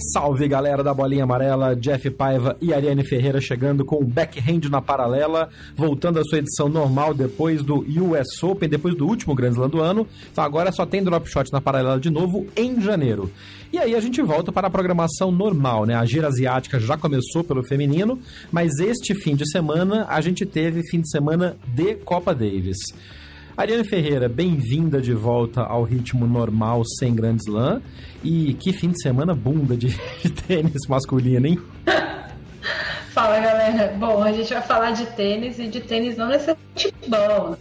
Salve galera da Bolinha Amarela, Jeff Paiva e Ariane Ferreira chegando com o Backhand na Paralela, voltando à sua edição normal depois do US Open, depois do último Grand Slam do ano. Então agora só tem Drop Shot na Paralela de novo em janeiro. E aí a gente volta para a programação normal, né? A gira asiática já começou pelo feminino, mas este fim de semana a gente teve fim de semana de Copa Davis. Ariane Ferreira, bem-vinda de volta ao ritmo normal sem Grand Slam. E que fim de semana bunda de, de tênis masculino, hein? Fala, galera. Bom, a gente vai falar de tênis e de tênis não necessariamente bom.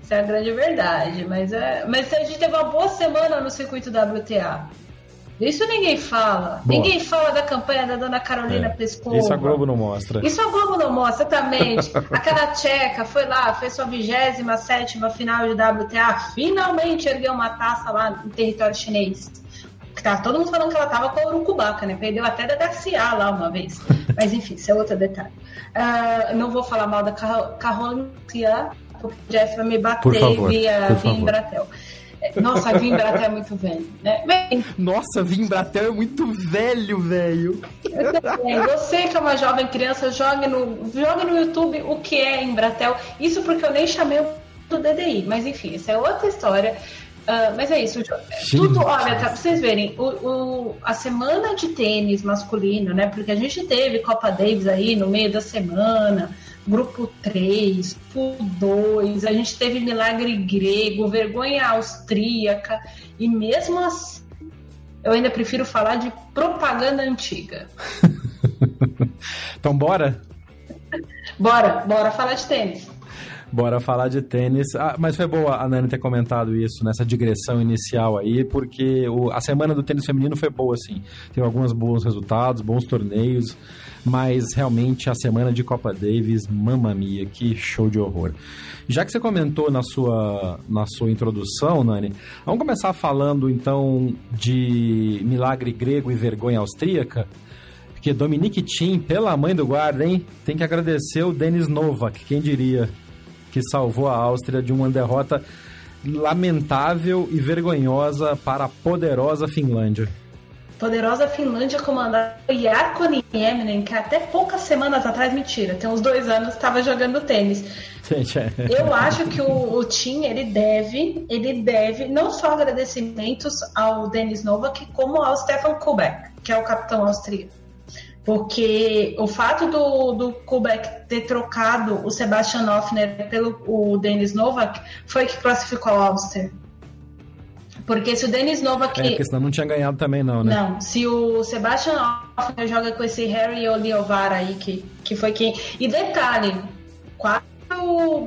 Isso é a grande verdade. Mas, é... mas a gente teve uma boa semana no circuito WTA. Isso ninguém fala. Boa. Ninguém fala da campanha da dona Carolina é. Pescova. Isso a Globo não mostra. Isso a Globo não mostra, exatamente. Aquela tcheca foi lá, fez sua 27 final de WTA, finalmente ergueu uma taça lá no território chinês. Tá todo mundo falando que ela tava com a Urucubaca, né? Perdeu até da Garcia lá uma vez. Mas enfim, isso é outro detalhe. Uh, não vou falar mal da Carolina, porque o Jeff vai me bater via, via Embratel. Nossa, Vimbratel é muito velho, né? Nossa, Vimbratel é muito velho, velho. Você que é uma jovem criança, jogue no, jogue no YouTube o que é Embratel. Isso porque eu nem chamei do DDI, mas enfim, isso é outra história. Uh, mas é isso, tudo, olha, tá, pra vocês verem, o, o, a semana de tênis masculino, né? Porque a gente teve Copa Davis aí no meio da semana, grupo 3, pool 2, a gente teve milagre grego, vergonha austríaca, e mesmo assim, eu ainda prefiro falar de propaganda antiga. então, bora? bora, bora falar de tênis. Bora falar de tênis. Ah, mas foi boa a Nani ter comentado isso nessa digressão inicial aí, porque o, a semana do tênis feminino foi boa, assim. Teve alguns bons resultados, bons torneios mas realmente a semana de Copa Davis, mamma mia, que show de horror. Já que você comentou na sua, na sua introdução, Nani, vamos começar falando então de milagre grego e vergonha austríaca? Porque Dominique Thiem, pela mãe do guarda, hein? Tem que agradecer o Denis Novak, quem diria, que salvou a Áustria de uma derrota lamentável e vergonhosa para a poderosa Finlândia poderosa Finlândia comandada por Jarkko Nieminen, que até poucas semanas atrás, mentira, tem uns dois anos, estava jogando tênis. É. Eu acho que o, o Tim, ele deve, ele deve não só agradecimentos ao Denis Novak, como ao Stefan Kubek, que é o capitão austríaco. Porque o fato do, do Kubek ter trocado o Sebastian Hoffner pelo o Denis Novak foi que classificou a Áustria. Porque se o Denis Novak. É, porque senão não tinha ganhado também, não, né? Não. Se o Sebastian Hoffner joga com esse Harry Oliovar aí, que, que foi quem. E detalhe, quase o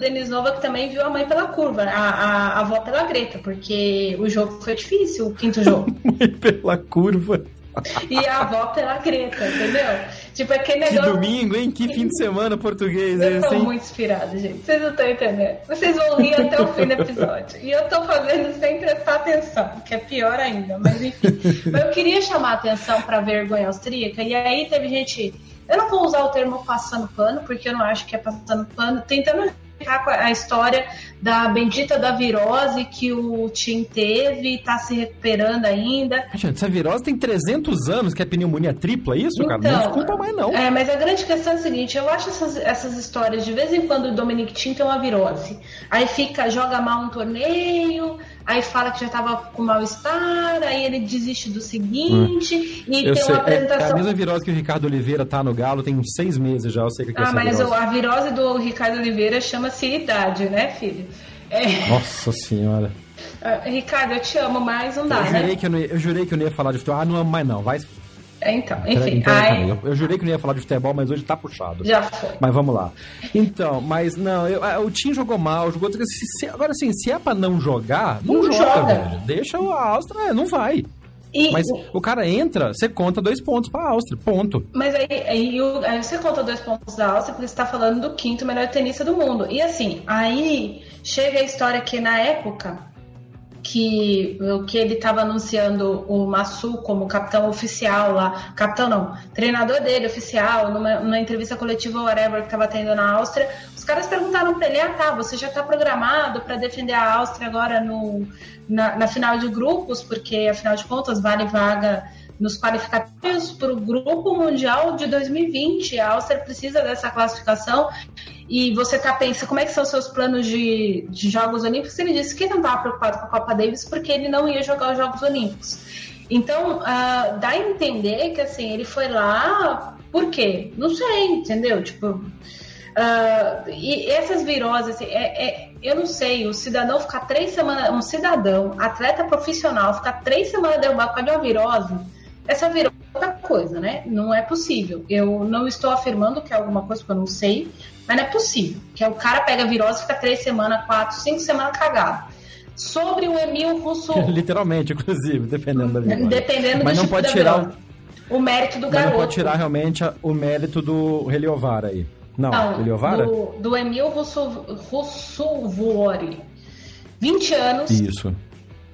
Denis Novak também viu a mãe pela curva, a, a, a avó pela Greta, porque o jogo foi difícil, o quinto jogo. mãe pela curva. E a avó pela Greta, entendeu? Tipo, aquele negócio. Que domingo, hein? Que fim de semana português Eu tô muito inspirada, gente. Vocês não estão entendendo. Vocês vão rir até o fim do episódio. E eu tô fazendo sem prestar atenção, que é pior ainda. Mas enfim. Mas eu queria chamar a atenção pra vergonha austríaca. E aí teve gente. Eu não vou usar o termo passando pano, porque eu não acho que é passando pano, tentando a história da bendita da virose que o Tim teve, está se recuperando ainda. Gente, essa virose tem 300 anos, que é pneumonia tripla, é isso, então, cara? Não desculpa mais, não. É, mas a grande questão é a seguinte: eu acho essas, essas histórias, de vez em quando o Dominic Tim tem uma virose. Aí fica, joga mal um torneio, aí fala que já tava com mal-estar, aí ele desiste do seguinte, hum. e eu tem sei, uma apresentação. É, é, a mesma virose que o Ricardo Oliveira tá no Galo tem uns seis meses já, eu sei que é Ah, mas virose. a virose do Ricardo Oliveira chama-se idade, né, filho? É... Nossa senhora. Uh, Ricardo, eu te amo, mas não dá, eu né? jurei Que eu, não ia, eu jurei que eu não ia falar de futebol. Ah, não amo mais não, vai é, então, enfim. Eu, eu, jurei que não ia falar de futebol, mas hoje tá puxado. Já foi. Mas vamos lá. Então, mas não, eu, o time jogou mal, jogou. Se, se, agora, assim, se é pra não jogar, não, não joga, joga, velho. Deixa a Áustria, não vai. E, mas o cara entra, você conta dois pontos pra Áustria, ponto. Mas aí, aí, aí, você conta dois pontos da Áustria porque você tá falando do quinto melhor tenista do mundo. E assim, aí chega a história que na época que o que ele estava anunciando o Massu como capitão oficial lá, capitão não, treinador dele oficial, numa, numa entrevista coletiva whatever que estava tendo na Áustria, os caras perguntaram para ele, ah tá, você já está programado para defender a Áustria agora no, na, na final de grupos, porque afinal de contas vale vaga nos qualificatórios para o Grupo Mundial de 2020. A Áustria precisa dessa classificação e você está pensando como é que são seus planos de, de Jogos Olímpicos. Ele disse que não estava preocupado com a Copa Davis porque ele não ia jogar os Jogos Olímpicos. Então, uh, dá a entender que assim, ele foi lá por quê? Não sei, entendeu? Tipo, uh, e essas viroses, assim, é, é, eu não sei, o cidadão ficar três semanas, um cidadão, atleta profissional, ficar três semanas derrubado de uma virose essa virou outra coisa, né? Não é possível. Eu não estou afirmando que é alguma coisa que eu não sei, mas não é possível. Que é o cara pega virose e fica três semanas, quatro, cinco semanas cagado. Sobre o Emil Russo. Literalmente, inclusive, dependendo da virose. Dependendo mas do não tipo pode tirar o... o mérito do mas garoto. Não pode tirar realmente o mérito do Heliovar aí. Não, não Heliovara? Do, do Emil Russo, Russo Vuori. 20 anos. Isso.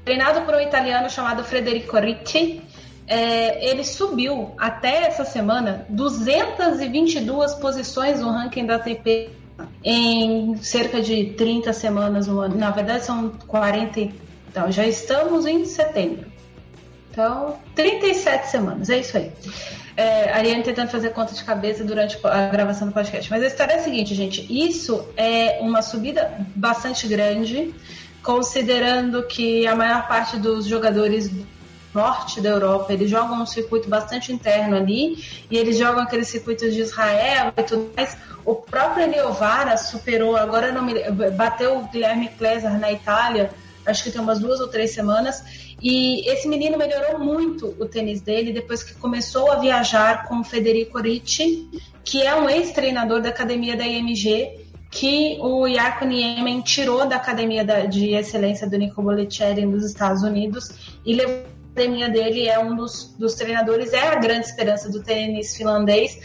Treinado por um italiano chamado Federico Ricci é, ele subiu até essa semana 222 posições no ranking da ATP em cerca de 30 semanas no ano. Na verdade, são 40. Então, já estamos em setembro. Então, 37 semanas, é isso aí. É, Ariane tentando fazer conta de cabeça durante a gravação do podcast. Mas a história é a seguinte, gente: isso é uma subida bastante grande, considerando que a maior parte dos jogadores norte da Europa, eles jogam um circuito bastante interno ali, e eles jogam aqueles circuitos de Israel e tudo mais. O próprio Eliovara superou, agora não me, bateu o Guilherme Klesar na Itália, acho que tem umas duas ou três semanas, e esse menino melhorou muito o tênis dele depois que começou a viajar com o Federico Ricci, que é um ex-treinador da academia da IMG, que o Yarko Niemen tirou da academia de excelência do Nico Bollettieri nos Estados Unidos e levou academia dele é um dos, dos treinadores, é a grande esperança do tênis finlandês.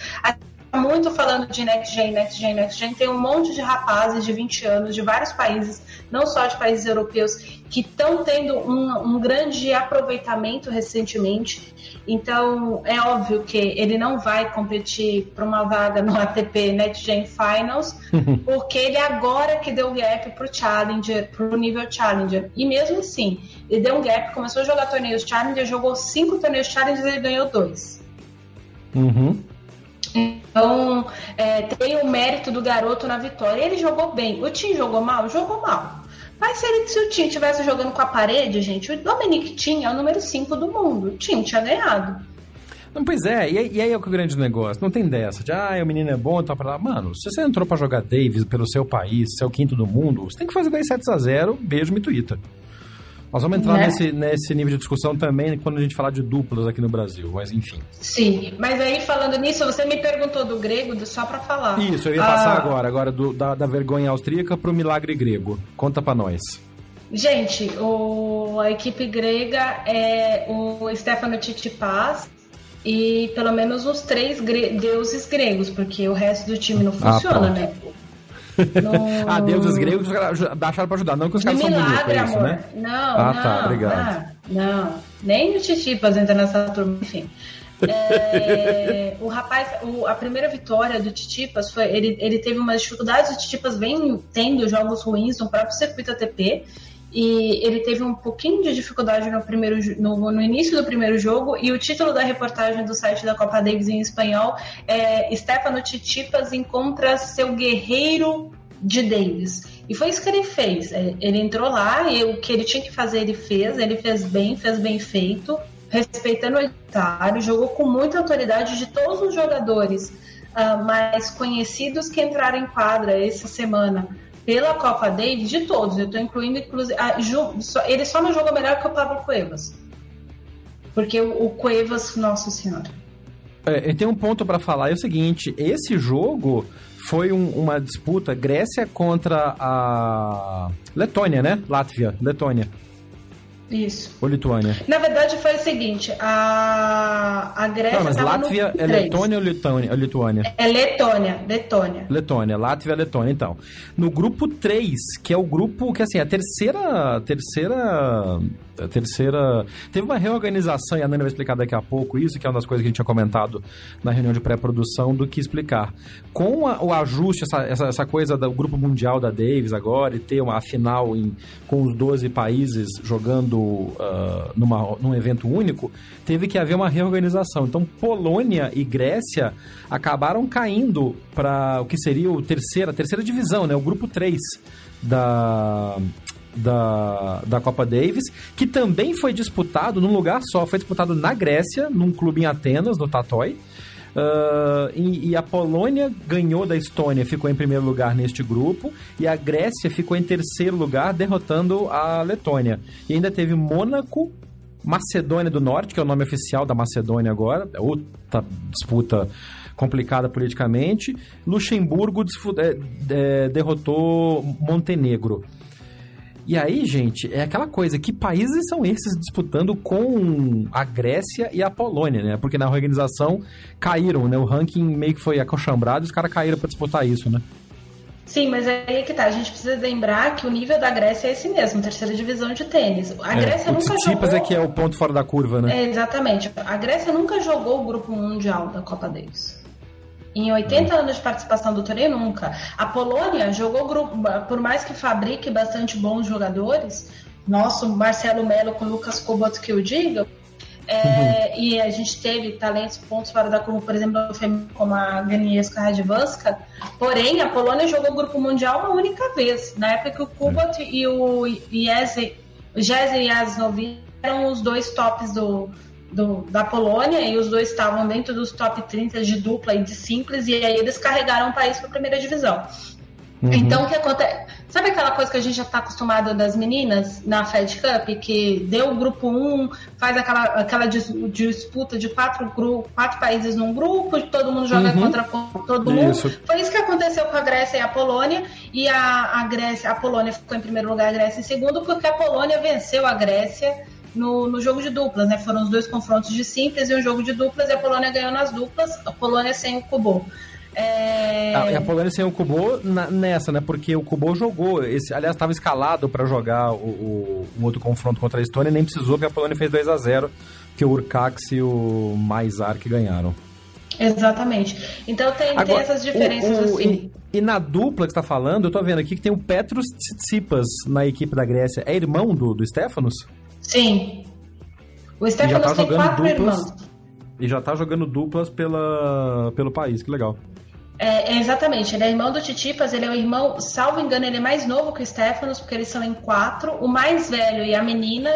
Muito falando de next gen, next gen, next gen, tem um monte de rapazes de 20 anos de vários países, não só de países europeus, que estão tendo um, um grande aproveitamento recentemente. Então, é óbvio que ele não vai competir para uma vaga no ATP Next Gen Finals, porque ele agora que deu gap para o Challenger, para o nível Challenger. E mesmo assim, ele deu um gap, começou a jogar torneios Challenger, jogou cinco torneios Challenger e ganhou dois. Uhum. Então, é, tem o mérito do garoto na vitória. Ele jogou bem. O time jogou mal? Jogou mal. Mas se, ele, se o time estivesse jogando com a parede, gente, o Dominic tinha é o número 5 do mundo. O time tinha ganhado. Não, pois é, e, e aí é o grande negócio. Não tem dessa de, ah, o menino é bom, tá pra lá. Mano, se você entrou para jogar Davis pelo seu país, seu quinto do mundo, você tem que fazer 10 sets a 0 beijo, me Twitter. Nós vamos entrar né? nesse, nesse nível de discussão também quando a gente falar de duplas aqui no Brasil, mas enfim. Sim, mas aí falando nisso, você me perguntou do grego, só para falar. Isso, eu ia passar ah. agora, agora do, da, da vergonha austríaca pro milagre grego. Conta para nós. Gente, o, a equipe grega é o Stefano Tsitsipas e pelo menos os três gre deuses gregos, porque o resto do time não ah, funciona, ah, né? No... ah, deuses gregos acharam pra ajudar, não que os caras são bonitos, é isso, né? Não, ah, tá, não, tá, obrigado. Ah, não, nem o Titipas entra nessa turma, enfim. É, o rapaz, o, a primeira vitória do Titipas foi. Ele, ele teve umas dificuldades, o Titipas vem tendo jogos ruins no próprio circuito ATP. E ele teve um pouquinho de dificuldade no, primeiro, no, no, início do primeiro jogo. E o título da reportagem do site da Copa Davis em espanhol é Stefano Titipas encontra seu guerreiro de Davis. E foi isso que ele fez. É, ele entrou lá e o que ele tinha que fazer, ele fez. Ele fez bem, fez bem feito, respeitando o adversário, jogou com muita autoridade de todos os jogadores uh, mais conhecidos que entraram em quadra essa semana pela Copa Davis, de todos. Eu estou incluindo, inclusive. ele só não jogou melhor que o Pablo Cuevas. Porque o, o Cuevas, nossa senhora. É, tem um ponto para falar, é o seguinte, esse jogo foi um, uma disputa Grécia contra a Letônia, né? Látvia, Letônia. Isso. Ou Lituânia? Na verdade foi o seguinte, a, a Grécia Não, mas Látvia é Letônia ou Lituânia? Lituânia? É Letônia, Letônia. Letônia, Látvia é Letônia, então. No grupo 3, que é o grupo que, assim, a terceira... terceira a terceira. Teve uma reorganização, e a Nani vai explicar daqui a pouco isso, que é uma das coisas que a gente tinha comentado na reunião de pré-produção, do que explicar. Com a, o ajuste, essa, essa, essa, coisa do grupo mundial da Davis agora, e ter uma final em, com os 12 países jogando uh, numa, num evento único, teve que haver uma reorganização. Então, Polônia e Grécia acabaram caindo para o que seria o terceira, a terceira divisão, né? O grupo 3 da, da, da Copa Davis, que também foi disputado num lugar só, foi disputado na Grécia, num clube em Atenas, no Tatoi. Uh, e, e, a Polônia ganhou da Estônia, ficou em primeiro lugar neste grupo, e a Grécia ficou em terceiro lugar, derrotando a Letônia. E ainda teve Mônaco, Macedônia do Norte, que é o nome oficial da Macedônia agora, é outra disputa complicada politicamente. Luxemburgo é, é, derrotou Montenegro. E aí, gente, é aquela coisa, que países são esses disputando com a Grécia e a Polônia, né? Porque na organização caíram, né? O ranking meio que foi acochambrado e os caras caíram para disputar isso, né? Sim, mas aí é que tá. A gente precisa lembrar que o nível da Grécia é esse mesmo, terceira divisão de tênis. A é, Grécia nunca jogou. É que é o ponto fora da curva, né? É, exatamente. A Grécia nunca jogou o grupo mundial da Copa Davis. Em 80 anos de participação do torneio, nunca. A Polônia jogou grupo, por mais que fabrique bastante bons jogadores, nosso Marcelo Melo com Lucas Kobot que eu diga, é, uhum. e a gente teve talentos, pontos fora da curva, por exemplo, como a Agnieszka Radwanska, porém a Polônia jogou o Grupo Mundial uma única vez, na época que o Kubot e o Jesse Jasnovic eram os dois tops do, do, da Polônia e os dois estavam dentro dos top 30 de dupla e de simples, e aí eles carregaram o país para a primeira divisão. Uhum. Então, o que acontece? Sabe aquela coisa que a gente já está acostumado das meninas na Fed Cup, que deu o grupo 1, faz aquela, aquela disputa de quatro, grupos, quatro países num grupo, todo mundo joga uhum. contra todo mundo? Isso. Foi isso que aconteceu com a Grécia e a Polônia, e a, a Grécia, a Polônia ficou em primeiro lugar, a Grécia em segundo, porque a Polônia venceu a Grécia no, no jogo de duplas, né? Foram os dois confrontos de simples e um jogo de duplas e a Polônia ganhou nas duplas, a Polônia sem o Kubo. É... A, a, Polônia sem o Kubo na, nessa, né? Porque o Kubo jogou, esse, aliás, estava escalado para jogar o, o, um outro confronto contra a Estônia, nem precisou, porque a Polônia fez 2 a 0 que o Urcax e o Maizar que ganharam. Exatamente. Então tem, Agora, tem essas diferenças o, assim. E, e, na dupla que está falando, eu tô vendo aqui que tem o Petros Tsitsipas na equipe da Grécia. É irmão do, do Stefanos? Sim. O Stefanos tá tem quatro duplas, irmãos. E já tá jogando duplas pela, pelo país, que legal. É, é, exatamente, ele é irmão do Titipas, ele é o irmão, salvo engano, ele é mais novo que o Stefanos, porque eles são em quatro. O mais velho e a menina,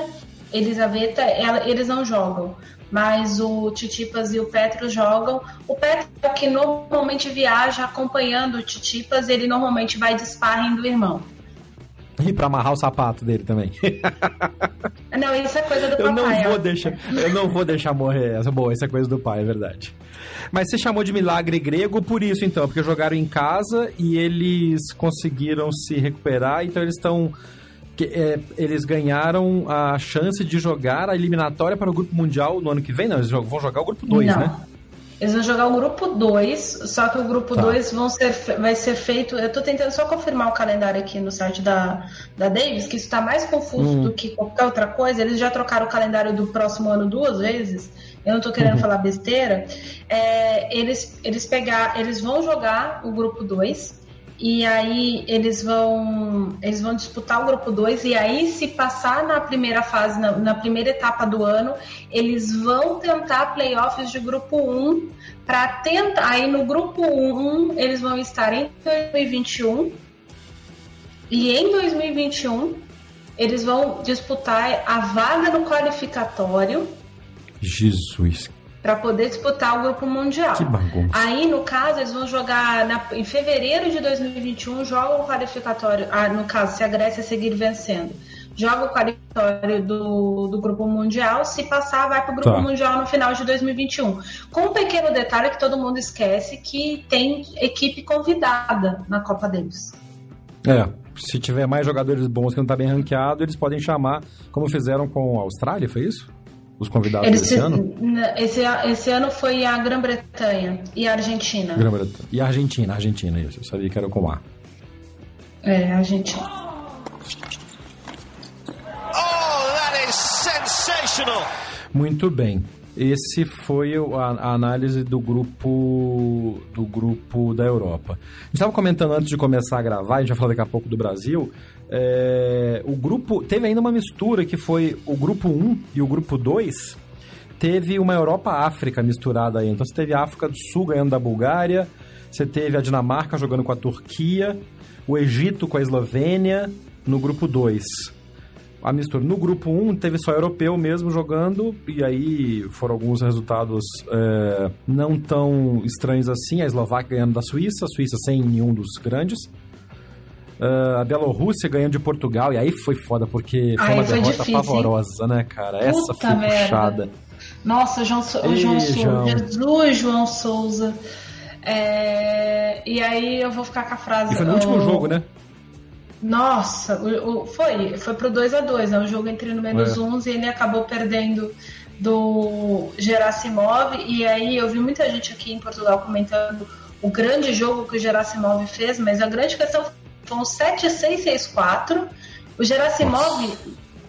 Elisaveta, ela, eles não jogam. Mas o Titipas e o Petro jogam. O Petro, que normalmente viaja acompanhando o Titipas, ele normalmente vai de sparring do irmão. E pra amarrar o sapato dele também. Não, isso é coisa do papai. Eu não vou deixar, eu não vou deixar morrer essa. Boa, isso é coisa do pai, é verdade. Mas você chamou de milagre grego por isso, então, porque jogaram em casa e eles conseguiram se recuperar, então eles estão. É, eles ganharam a chance de jogar a eliminatória para o Grupo Mundial no ano que vem? Não, eles vão jogar o Grupo 2, né? Eles vão jogar o grupo 2, só que o grupo 2 tá. ser, vai ser feito. Eu tô tentando só confirmar o calendário aqui no site da, da Davis, que isso tá mais confuso hum. do que qualquer outra coisa. Eles já trocaram o calendário do próximo ano duas vezes. Eu não tô querendo uhum. falar besteira. É, eles, eles pegar, eles vão jogar o grupo 2 e aí eles vão eles vão disputar o grupo 2 e aí se passar na primeira fase, na, na, primeira etapa do ano, eles vão tentar playoffs de grupo 1 um, para tentar aí no grupo 1 um, eles vão estar em 2021 E em 2021, eles vão disputar a vaga no qualificatório. Jesus. Para poder disputar o grupo mundial. Que bagunça. Aí, no caso, eles vão jogar na, em fevereiro de 2021, jogam o qualificatório. Ah, no caso, se a Grécia seguir vencendo joga o qualificatório do, do Grupo Mundial. Se passar, vai para o Grupo tá. Mundial no final de 2021. Com um pequeno detalhe que todo mundo esquece, que tem equipe convidada na Copa Davis. É, se tiver mais jogadores bons que não está bem ranqueado, eles podem chamar, como fizeram com a Austrália, foi isso? Os convidados eles desse ano? Esse, esse ano foi a Grã-Bretanha e a Argentina. Grã-Bretanha. E a Argentina, a Argentina, isso. Eu sabia que era com A. É, a Argentina. Muito bem. Esse foi a, a, análise do grupo do grupo da Europa. A gente estava comentando antes de começar a gravar, a gente vai falar daqui a pouco do Brasil. É, o grupo teve ainda uma mistura que foi o grupo 1 e o grupo 2. Teve uma Europa-África misturada aí. Então você teve a África do Sul ganhando da Bulgária, você teve a Dinamarca jogando com a Turquia, o Egito com a Eslovênia no grupo 2 a mistura. No grupo 1 teve só europeu mesmo jogando, e aí foram alguns resultados é, não tão estranhos assim. A Eslováquia ganhando da Suíça, a Suíça sem nenhum dos grandes. Uh, a Bielorrússia ganhando de Portugal, e aí foi foda, porque foi uma foi derrota difícil, pavorosa, hein? né, cara? Puta Essa foi merda. puxada. Nossa, João, so Ei, João Souza. Jesus, João Souza. É... E aí eu vou ficar com a frase. E foi no último jogo, né? Nossa, o, o, foi, foi pro 2 a 2 é um jogo entre números é. 11 e ele acabou perdendo do Gerasimov. E aí eu vi muita gente aqui em Portugal comentando o grande jogo que o Gerasimov fez, mas a grande questão foi um 7-6-6-4. O Gerasimov Nossa.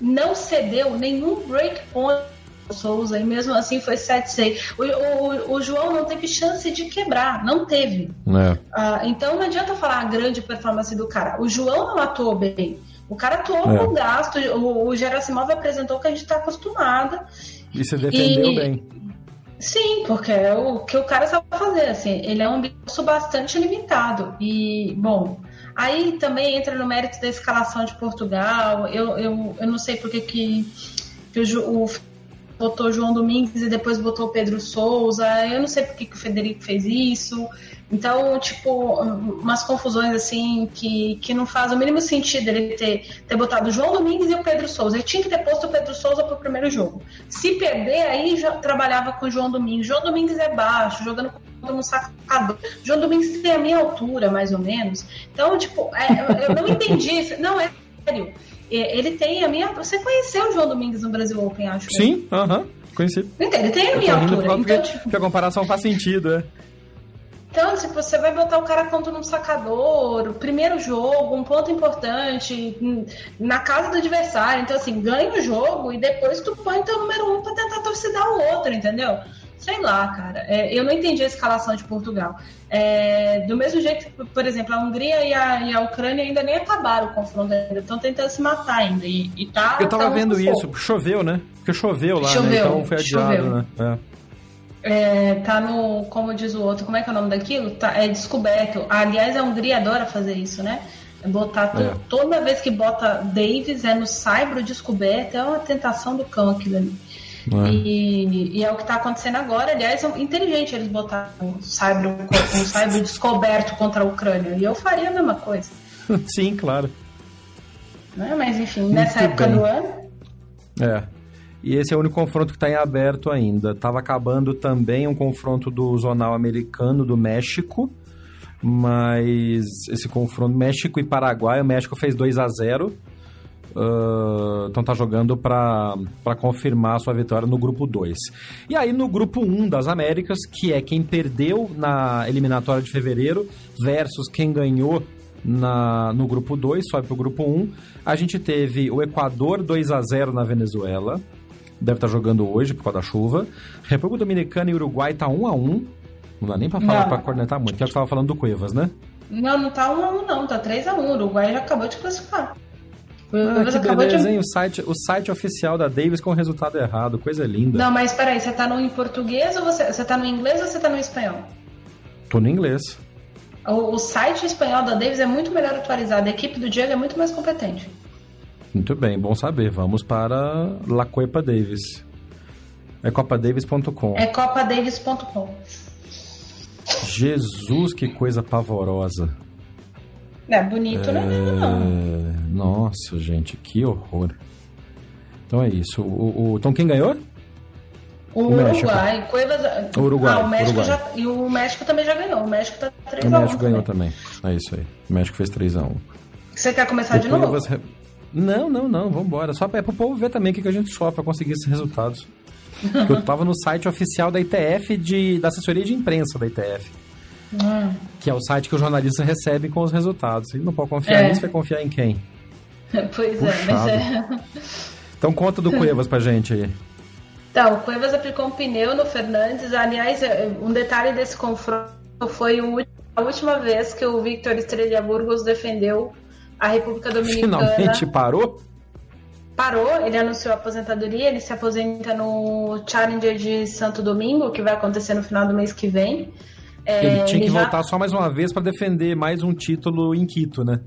não cedeu nenhum breakpoint Souza, e mesmo assim foi 7-6. O, o, o, João não teve chance de quebrar, não teve. É. Ah, então não adianta falar a grande performance do cara. O João não atuou bem. O cara atuou é. com gasto. O, o Gerasimov apresentou que a gente está acostumado. E se defendeu e... bem. Sim, porque é o que o cara sabe fazer. Assim, ele é um bicho bastante limitado. E, bom, aí também entra no mérito da escalação de Portugal. Eu, eu, eu não sei porque que, que o, o botou João Domingues e depois botou Pedro Souza. Eu não sei por que, que o Federico fez isso. Então, tipo, umas confusões assim que, que não faz o mínimo sentido ele ter, ter botado João Domingues e o Pedro Souza. Ele tinha que ter posto o Pedro Souza pro primeiro jogo. Se perder, aí já trabalhava com João Domingues. João Domingues é baixo, jogando contra um sacador. João Domingues tem a minha altura, mais ou menos. Então, tipo, é, eu não entendi. Não, é sério. Ele tem a minha. Você conheceu o João Domingues no Brasil Open, acho. Sim, aham. Uh -huh, conheci. Então, ele tem a minha altura. Então, porque, tipo... porque a comparação faz sentido, é. Então, tipo, você vai botar o cara contra um sacador, o primeiro jogo, um ponto importante, na casa do adversário. Então, assim, ganha o jogo e depois tu põe teu número um pra tentar torcidar o outro, entendeu? Sei lá, cara. É, eu não entendi a escalação de Portugal. É, do mesmo jeito que, por exemplo, a Hungria e a, e a Ucrânia ainda nem acabaram o confronto, ainda estão tentando se matar ainda. E, e tá, eu tava tá vendo isso, choveu, né? Porque choveu lá, né? choveu, né? Então foi adiado, choveu. né? É. É, tá no, como diz o outro, como é que é o nome daquilo? Tá, é descoberto. Aliás, a Hungria adora fazer isso, né? É botar é. toda vez que bota Davis é no Saibro descoberto, é uma tentação do cão aquilo ali. É. E, e, é o que está acontecendo agora. Aliás, é inteligente eles botarem um cyber, um cyber descoberto contra a Ucrânia. E eu faria a mesma coisa. Sim, claro. Né? Mas enfim, Muito nessa época bem. do ano. É. E esse é o único confronto que está em aberto ainda. Estava acabando também um confronto do zonal americano do México, mas esse confronto México e Paraguai, o México fez 2 a 0 Uh, então tá jogando para confirmar a sua vitória no grupo 2. E aí no grupo 1 um das Américas, que é quem perdeu na eliminatória de fevereiro versus quem ganhou na, no grupo 2, sobe pro grupo 1, um, a gente teve o Equador 2 a 0 na Venezuela. Deve estar tá jogando hoje por causa da chuva. República Dominicana e Uruguai tá 1 a 1 Não dá nem pra falar, para cornetar muito, que é o que tava falando do Cuevas, né? Não, não tá 1 a 1 não, tá 3 a 1 O Uruguai já acabou de classificar. Ah, que beleza, de... hein? O site, o site oficial da Davis com o resultado errado, coisa linda. Não, mas peraí, você tá no em português ou você, você tá no inglês ou você tá no espanhol? Tô no inglês. O, o site espanhol da Davis é muito melhor atualizado, a equipe do Diego é muito mais competente. Muito bem, bom saber. Vamos para La Copa Davis. É copadavis.com. É copadavis.com. Jesus, que coisa pavorosa. É bonito, né? é... não. Nossa, gente, que horror. Então é isso. O, o, então quem ganhou? O, o Uruguai. Cuevas... O Uruguai. Ah, o México Uruguai. Já... E o México também já ganhou. O México tá 3x1. O México ganhou também. É isso aí. O México fez 3x1. Você quer começar o de novo? Não, não, não. Vambora. Só é pro povo ver também o que a gente sofre pra conseguir esses resultados. eu tava no site oficial da ITF, de, da assessoria de imprensa da ITF. Hum. Que é o site que os jornalistas recebem com os resultados. E não pode confiar é. nisso, vai confiar em quem? Pois Puxado. é, mas é. Então conta do Cuevas pra gente aí. Então, o Cuevas aplicou um pneu no Fernandes. Aliás, é, um detalhe desse confronto foi a última vez que o Victor Estrela Burgos defendeu a República Dominicana. Finalmente parou? Parou, ele anunciou a aposentadoria, ele se aposenta no Challenger de Santo Domingo, que vai acontecer no final do mês que vem. É, ele tinha que já... voltar só mais uma vez para defender mais um título em Quito, né?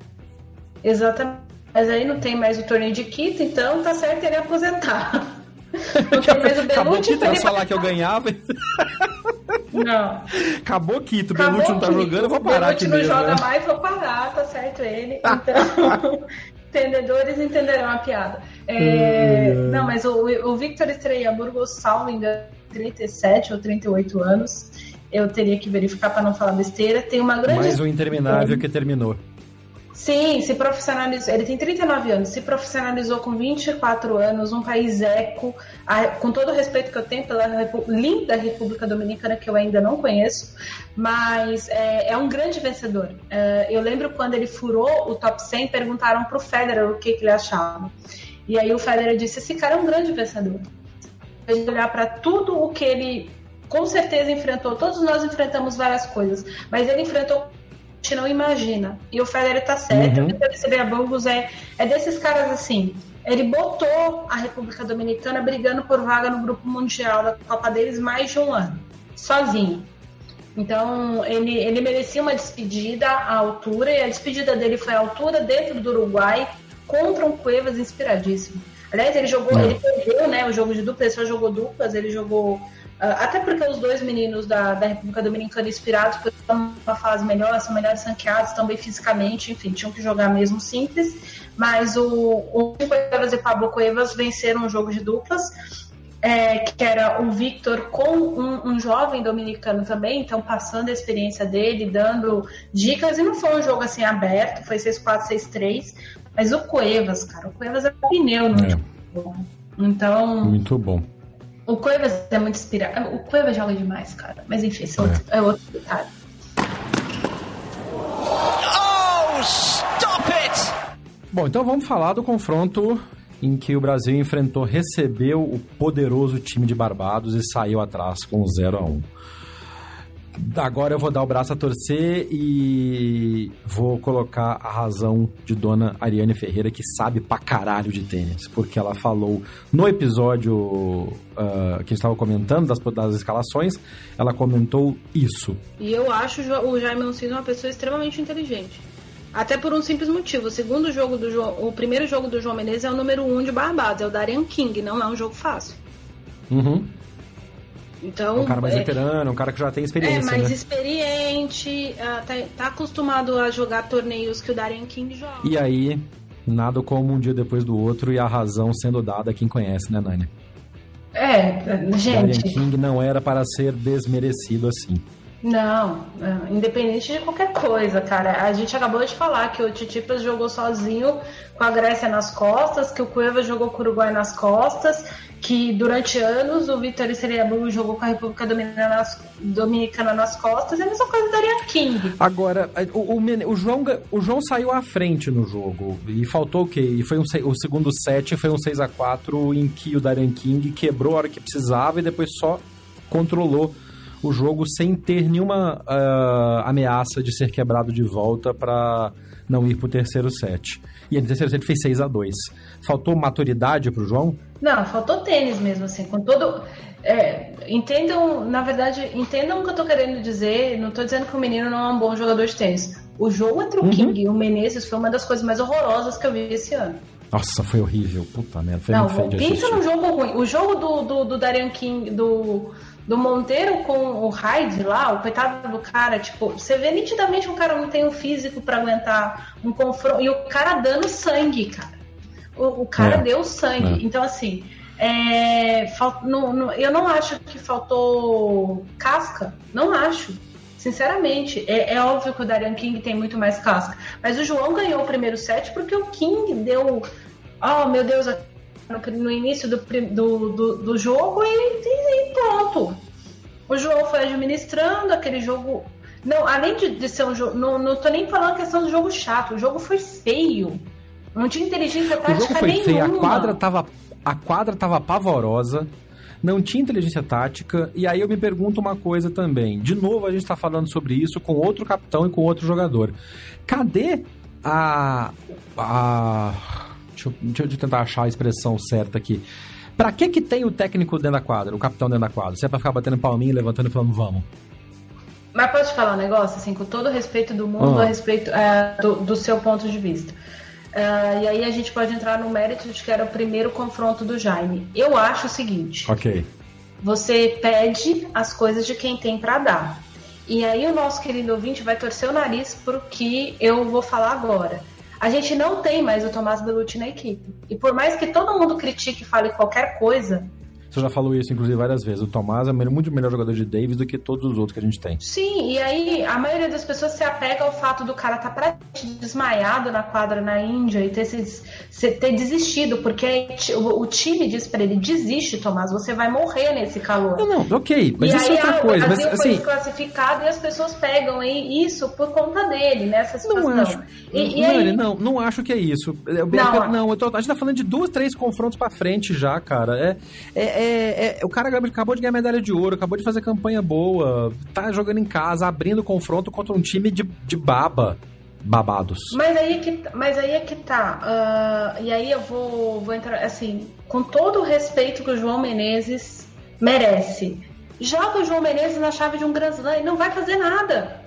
Exatamente. Mas aí não tem mais o torneio de Quito, então tá certo ele aposentar. Porque o Acabou Quito, lá que eu ganhava. Não. Acabou Quito, o Belucci não tá jogando, eu vou parar aqui mesmo. não joga né? mais, vou parar, tá certo ele. Então, entendedores entenderão a piada. É, hum. Não, mas o, o Victor Estrela Burgos, engano, 37 ou 38 anos. Eu teria que verificar para não falar besteira. Tem uma grande. Mais um interminável que terminou. Sim, se profissionalizou. Ele tem 39 anos, se profissionalizou com 24 anos, um país eco, a, com todo o respeito que eu tenho pela Repu linda República Dominicana, que eu ainda não conheço, mas é, é um grande vencedor. É, eu lembro quando ele furou o top 100, perguntaram para o Federer o que, que ele achava. E aí o Federer disse: esse cara é um grande vencedor. A gente olhar para tudo o que ele com certeza enfrentou, todos nós enfrentamos várias coisas, mas ele enfrentou gente não imagina. E o Federer tá certo, uhum. o Peter Burgos é, é desses caras assim. Ele botou a República Dominicana brigando por vaga no grupo mundial da Copa deles mais de um ano, sozinho. Então, ele, ele merecia uma despedida à altura, e a despedida dele foi à altura dentro do Uruguai, contra um Cuevas inspiradíssimo. Aliás, ele jogou, ele perdeu né, o jogo de duplas, ele só jogou duplas, ele jogou até porque os dois meninos da, da República Dominicana inspirados por uma fase melhor, são melhores ranqueados também fisicamente, enfim, tinham que jogar mesmo simples. Mas o, o Cuevas e Pablo Cuevas venceram o jogo de duplas, é, que era o Victor com um, um, jovem dominicano também, então passando a experiência dele, dando dicas, e não foi um jogo assim aberto, foi 6-4, 6-3, mas o Cuevas, cara, o Cuevas é pneu no é. jogo. Então. Muito bom. O Cuevas é muito inspirado. O Cuevas joga demais, cara. Mas enfim, esse é, outro, é outro detalhe. Oh, stop it! Bom, então vamos falar do confronto em que o Brasil enfrentou, recebeu o poderoso time de Barbados e saiu atrás com 0 a 1 Agora eu vou dar o braço a torcer e vou colocar a razão de dona Ariane Ferreira, que sabe pra caralho de tênis, porque ela falou no episódio uh, que estava comentando das, das escalações, ela comentou isso. E eu acho o Jaime Mancini uma pessoa extremamente inteligente. Até por um simples motivo. O segundo jogo do João, o primeiro jogo do João Menezes é o número um de Barbados, é o Darian King, não é um jogo fácil. Uhum. Então, é um cara mais é, veterano, um cara que já tem experiência. É, mais né? experiente, uh, tá, tá, acostumado a jogar torneios que o Darien King joga. E aí, nada como um dia depois do outro e a razão sendo dada a quem conhece, né, Nani? É, gente. Darien King não era para ser desmerecido assim. Não, é, independente de qualquer coisa, cara. A gente acabou de falar que o Titipas jogou sozinho com a Grécia nas costas, que o Cueva jogou com o Uruguai nas costas, que durante anos o Vitor Seriabu jogou com a República Dominicana nas, Dominicana nas costas, é a mesma coisa daria King. Agora, o, o, o, João, o João saiu à frente no jogo, e faltou o quê? E foi um, o segundo set foi um 6 a 4 em que o Darian King quebrou a hora que precisava e depois só controlou o jogo sem ter nenhuma uh, ameaça de ser quebrado de volta para não ir pro terceiro set. E no terceiro set fez 6 a 2 Faltou maturidade pro João? Não, faltou tênis mesmo, assim, com todo. É, entendam, na verdade, entendam o que eu tô querendo dizer. Não tô dizendo que o menino não é um bom jogador de tênis. O jogo entre o uhum. King e o Menezes foi uma das coisas mais horrorosas que eu vi esse ano. Nossa, foi horrível. Puta merda. Foi não, pensa num jogo ruim. O jogo do, do, do Darian King, do, do Monteiro com o Hyde lá, o coitado do cara, tipo, você vê nitidamente que o cara não tem o físico para aguentar um confronto. E o cara dando sangue, cara. O, o cara é. deu sangue. É. Então, assim, é, falt, eu não acho que faltou casca. Não acho. Sinceramente, é, é, óbvio que o Darian King tem muito mais casca. Mas o João ganhou o primeiro set porque o King deu. Oh, meu Deus, no, no início do, do, do, do jogo e, e, pronto. O João foi administrando aquele jogo. Não, além de, de ser um jogo. Não, não tô nem falando a questão do jogo chato. O jogo foi feio. Não tinha inteligência tática o jogo foi nenhuma. Feio. A quadra tava, a quadra tava pavorosa não tinha inteligência tática, e aí eu me pergunto uma coisa também. De novo, a gente está falando sobre isso com outro capitão e com outro jogador. Cadê a. a deixa, eu, deixa eu tentar achar a expressão certa aqui. Pra que que tem o técnico dentro da quadra, o capitão dentro da quadra? Se é pra ficar batendo palminha, levantando e falando vamos? Mas pode falar um negócio, assim, com todo o respeito do mundo, ah. a respeito é, do, do seu ponto de vista. Uh, e aí a gente pode entrar no mérito de que era o primeiro confronto do Jaime. Eu acho o seguinte. Ok. Você pede as coisas de quem tem para dar. E aí o nosso querido ouvinte vai torcer o nariz pro que eu vou falar agora. A gente não tem mais o Tomás Belucci na equipe. E por mais que todo mundo critique e fale qualquer coisa, você já falou isso, inclusive, várias vezes. O Tomás é muito melhor jogador de Davis do que todos os outros que a gente tem. Sim, e aí a maioria das pessoas se apega ao fato do cara estar tá praticamente desmaiado na quadra na Índia e ter, se, ter desistido, porque o, o time diz para ele: desiste, Tomás, você vai morrer nesse calor. Não, não, ok, mas e isso é outra a, coisa. O Brasil mas, foi assim, desclassificado e as pessoas pegam isso por conta dele, nessa situação. Não acho. E, e aí... não, não acho que é isso. Eu, não, não eu tô, a gente tá falando de duas, três confrontos para frente já, cara. é, é, é é, é, o cara acabou de ganhar medalha de ouro, acabou de fazer campanha boa, tá jogando em casa, abrindo confronto contra um time de, de baba. Babados. Mas aí é que, mas aí é que tá. Uh, e aí eu vou, vou entrar, assim, com todo o respeito que o João Menezes merece. Joga o João Menezes na chave de um Grand Slam e não vai fazer nada.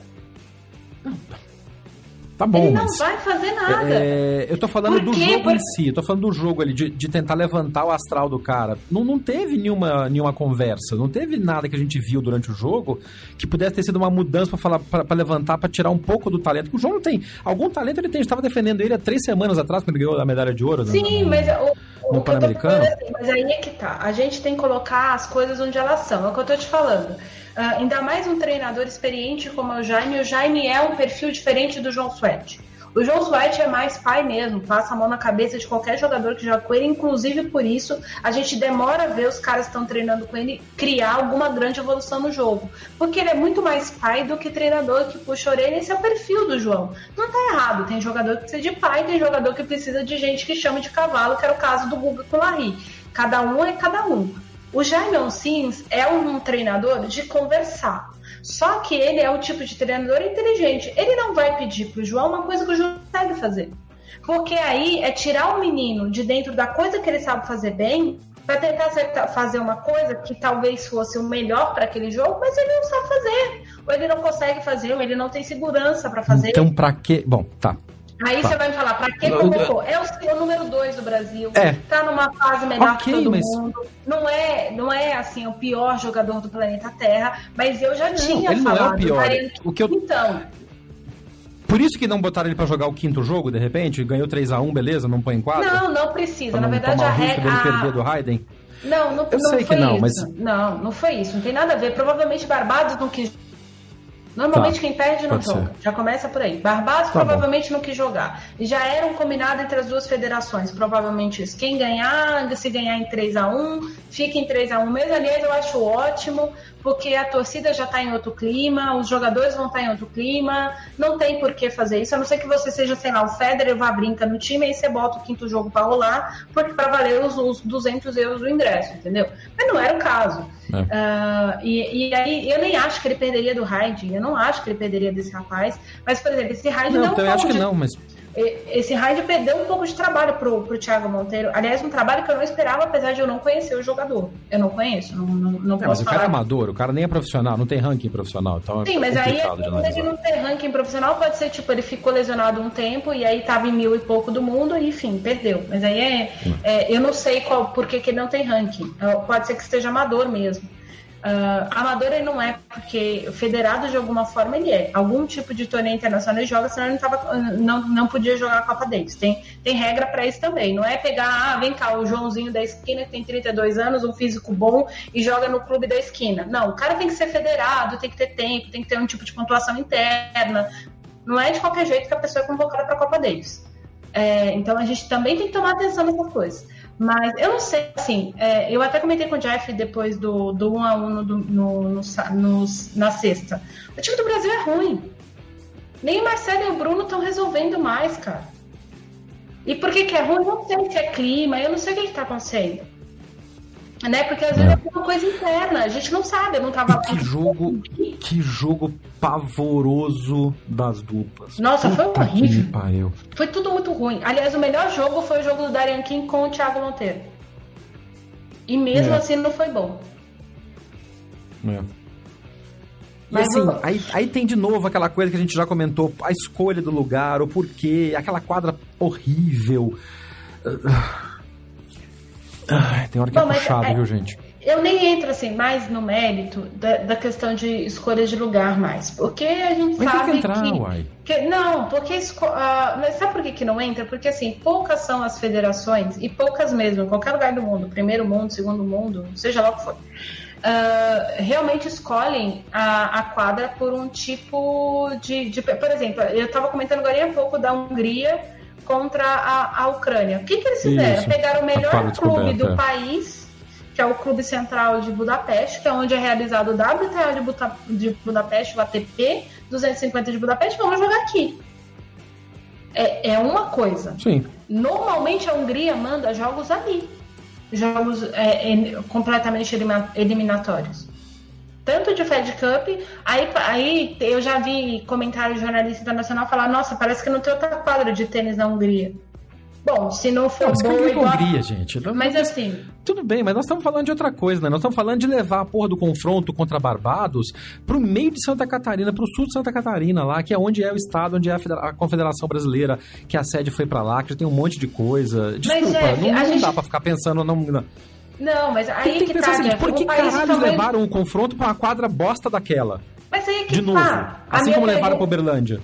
Tá bom, ele não mas, vai fazer nada. É, eu tô falando do jogo Por... em si, eu tô falando do jogo ali, de, de, tentar levantar o astral do cara. Não, não teve nenhuma, nenhuma conversa, não teve nada que a gente viu durante o jogo que pudesse ter sido uma mudança para falar para levantar, para tirar um pouco do talento. o João não tem. Algum talento ele tem. Estava defendendo ele há três semanas atrás, quando ele ganhou a medalha de ouro. Sim, no, mas o, no Pan-Americano. Assim, mas aí é que tá. A gente tem que colocar as coisas onde elas são. É o que eu tô te falando. Uh, ainda mais um treinador experiente como o Jaime. O Jaime é um perfil diferente do João Sweat. O João Sweat é mais pai mesmo, passa a mão na cabeça de qualquer jogador que joga com ele, inclusive por isso a gente demora a ver os caras que estão treinando com ele criar alguma grande evolução no jogo. Porque ele é muito mais pai do que treinador que puxa a orelha, esse é o perfil do João. Não tá errado, tem jogador que precisa de pai, tem jogador que precisa de gente que chama de cavalo, que era o caso do Guga com o Larry. Cada um é cada um. O Jaime Sims é um treinador de conversar. Só que ele é o tipo de treinador inteligente. Ele não vai pedir pro João uma coisa que o João sabe fazer. Porque aí é tirar o menino de dentro da coisa que ele sabe fazer bem para tentar fazer uma coisa que talvez fosse o melhor para aquele jogo, mas ele não sabe fazer. Ou ele não consegue fazer, ou ele não tem segurança para fazer. Então, para que. Bom, tá. Aí tá. você vai falar, pra que convocou? É o seu número 2 do Brasil. É. Tá numa fase melhor okay, que todo mas... mundo. Não é, não é assim o pior jogador do planeta Terra, mas eu já não, tinha ele falado. Não é o pior. O que eu... Então. Por isso que não botaram ele para jogar o quinto jogo, de repente? Ganhou 3 a 1 beleza? Não põe em quadro? Não, não precisa. Na verdade, a regra. dele perder do Hayden? Não, não, eu não sei foi que não, isso. Mas... Não, não foi isso. Não tem nada a ver. Provavelmente Barbados não quis Normalmente tá, quem perde não joga. Ser. Já começa por aí. Barbados tá provavelmente bom. não quis jogar. E já era um combinado entre as duas federações. Provavelmente isso. Quem ganhar, se ganhar em 3 a 1 fica em 3 a 1 Mesmo, aliás, eu acho ótimo, porque a torcida já está em outro clima, os jogadores vão estar tá em outro clima. Não tem por que fazer isso. A não ser que você seja, sei lá, o Federer vá brinca no time, aí você bota o quinto jogo para rolar, porque para valer os, os 200 euros do ingresso, entendeu? Mas não era o caso. Uh, e, e, aí eu nem acho que ele perderia do Hyde, eu não acho que ele perderia desse rapaz, mas, por exemplo, esse Hyde não, não eu acho que não, mas esse Hyde perdeu um pouco de trabalho pro, pro Thiago Monteiro. Aliás, um trabalho que eu não esperava, apesar de eu não conhecer o jogador. Eu não conheço, não, não, não é, Mas o cara é amador, o cara nem é profissional, não tem ranking profissional. Então é Sim, é mas aí ele não ter ranking profissional pode ser tipo, ele ficou lesionado um tempo e aí tava em mil e pouco do mundo e enfim, perdeu. Mas aí é. É eu não sei qual, por que, que ele não tem ranking. Pode ser que esteja amador mesmo. Uh, amador ele não é, porque federado de alguma forma ele é. Algum tipo de torneio internacional ele joga, senão ele não, tava, não, não podia jogar a Copa Davis. Tem, tem regra para isso também. Não é pegar, ah, vem cá, o Joãozinho da esquina que tem 32 anos, um físico bom e joga no clube da esquina. Não, o cara tem que ser federado, tem que ter tempo, tem que ter um tipo de pontuação interna. Não é de qualquer jeito que a pessoa é convocada para a Copa Davis. É, então a gente também tem que tomar atenção nessas coisas. Mas eu não sei, assim, é, eu até comentei com o Jeff depois do, do 1 a 1 no, no, no, no, na sexta. O time do Brasil é ruim. Nem o Marcelo e o Bruno estão resolvendo mais, cara. E por que, que é ruim? Eu não sei se é clima, eu não sei o que está acontecendo né? Porque às vezes é. é uma coisa interna, a gente não sabe, eu não tava Que jogo, que jogo pavoroso das duplas. Nossa, Puta foi horrível. Foi tudo muito ruim. Aliás, o melhor jogo foi o jogo do Darian King com o Thiago Monteiro. E mesmo é. assim não foi bom. É. Mas assim, aí, aí tem de novo aquela coisa que a gente já comentou, a escolha do lugar, o porquê, aquela quadra horrível. Ai, tem hora que é Bom, é puxado, é, viu, gente? Eu nem entro assim mais no mérito da, da questão de escolha de lugar mais, porque a gente mas sabe tem que, entrar, que, uai. que não, porque uh, sabe por que, que não entra? Porque assim poucas são as federações e poucas mesmo, em qualquer lugar do mundo, primeiro mundo, segundo mundo, seja lá o que for. Uh, realmente escolhem a, a, quadra por um tipo de, de por exemplo, eu estava comentando agora há pouco da Hungria contra a, a Ucrânia. O que, que eles fizeram? Isso. Pegaram o melhor clube do é. país, que é o Clube Central de Budapeste, que é onde é realizado o WTA de, Buta, de Budapeste, o ATP 250 de Budapeste, vamos jogar aqui. É, é uma coisa. Sim. Normalmente a Hungria manda jogos ali. Jogos é, completamente eliminatórios tanto de Fed Cup, aí, aí eu já vi comentários de jornalista internacional falar, nossa, parece que não tem outra quadra de tênis na Hungria. Bom, se não for não, boa, igual... Hungria, gente. Mas assim... Tudo bem, mas nós estamos falando de outra coisa, né? Nós estamos falando de levar a porra do confronto contra Barbados pro meio de Santa Catarina, pro sul de Santa Catarina, lá, que é onde é o estado, onde é a, Confederação Brasileira, que a sede foi para lá, que já tem um monte de coisa. Desculpa, mas, não, não gente... dá para ficar pensando... Não, não mas aí tem que, que tá, assim, por que caralho também... levaram um confronto pra uma quadra bosta daquela? Mas aí é que De novo, tá. assim como levaram pra Uberlândia.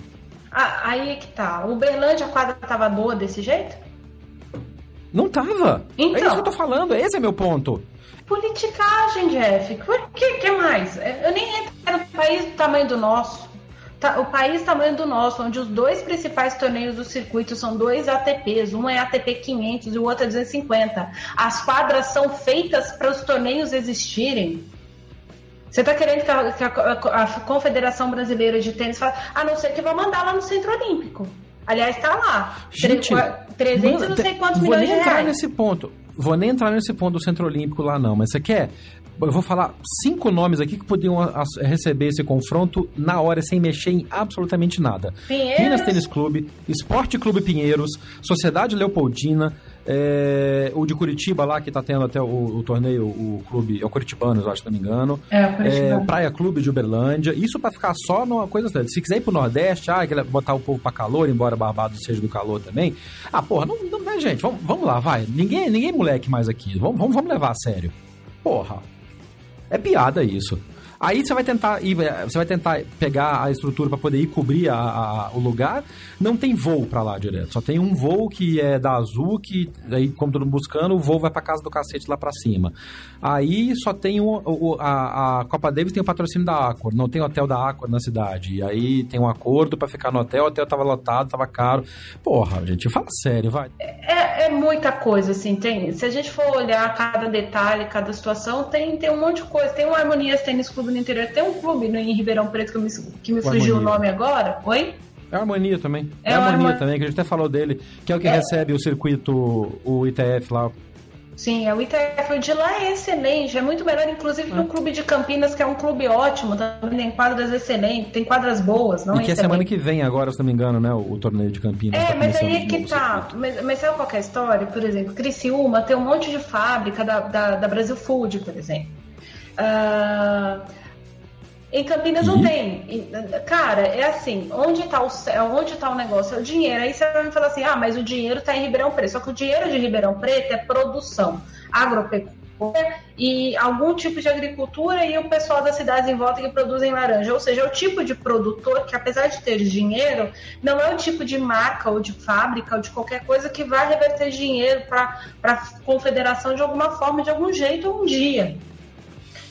Ah, aí é que tá. O Uberlândia a quadra tava boa desse jeito? Não tava. Então. É isso que eu tô falando, esse é meu ponto. Politicagem, Jeff. O que, que mais? Eu nem entro no país do tamanho do nosso. Tá, o país tamanho do nosso, onde os dois principais torneios do circuito são dois ATPs, um é ATP 500 e o outro é 250. As quadras são feitas para os torneios existirem. Você está querendo que, a, que a, a, Confederação Brasileira de Tênis fale, a não ser que vá mandar lá no Centro Olímpico. Aliás, está lá. Gente, 300 e não sei quantos milhões de reais. Vou nem entrar nesse ponto. Vou nem entrar nesse ponto do Centro Olímpico lá, não. Mas você quer eu vou falar cinco nomes aqui que podiam receber esse confronto na hora, sem mexer em absolutamente nada. Pinheiros. Minas Tênis Clube, Esporte Clube Pinheiros, Sociedade Leopoldina, é, o de Curitiba lá, que tá tendo até o, o, torneio, o clube, é o Curitibanos, acho, se não me engano. É, o é, Praia Clube de Uberlândia. Isso para ficar só numa coisa assim. Se quiser ir pro Nordeste, ah, botar o povo para calor, embora Barbados seja do calor também. Ah, porra, não, não né, gente? Vamos, vamos lá, vai. Ninguém, ninguém moleque mais aqui. Vamos, vamos, vamos levar a sério. Porra. É piada isso. Aí você vai tentar ir, é, você vai tentar pegar a estrutura para poder ir cobrir a, a, o lugar. Não tem voo para lá direto. Só tem um voo que é da Azul, que aí, como todo mundo buscando, o voo vai para casa do cacete lá para cima. Aí só tem um, o, a, a Copa Davis tem o patrocínio da Accor, não tem hotel da Accor na cidade. E aí tem um acordo para ficar no hotel, o hotel tava lotado, tava caro. Porra, gente, fala sério, vai. É, é muita coisa, assim, tem. Se a gente for olhar cada detalhe, cada situação, tem, tem um monte de coisa. Tem o Harmonias Tênis Clube no interior, tem um clube no, em Ribeirão Preto que me, que me fugiu o nome agora. Oi? É a Harmonia também. É, é a Harmonia também, que a gente até falou dele, que é o que é. recebe o circuito, o ITF lá. Sim, o ITF de lá é excelente, é muito melhor, inclusive, que o Clube de Campinas, que é um clube ótimo, também tem quadras excelentes, tem quadras boas, não e que é semana que vem agora, se não me engano, né, o, o torneio de Campinas. É, tá mas aí é que tá, mas, mas sabe qual é a história? Por exemplo, Criciúma tem um monte de fábrica da, da, da Brasil Food, por exemplo. Uh, em Campinas não tem. Cara, é assim, onde está o, onde tá o negócio? É o dinheiro. Aí você vai me falar assim, ah, mas o dinheiro está em Ribeirão Preto. Só que o dinheiro de Ribeirão Preto é produção agropecuária e algum tipo de agricultura e o pessoal das cidades em volta que produzem laranja. Ou seja, é o tipo de produtor que, apesar de ter dinheiro, não é o tipo de marca ou de fábrica ou de qualquer coisa que vai reverter dinheiro para a confederação de alguma forma, de algum jeito, um dia.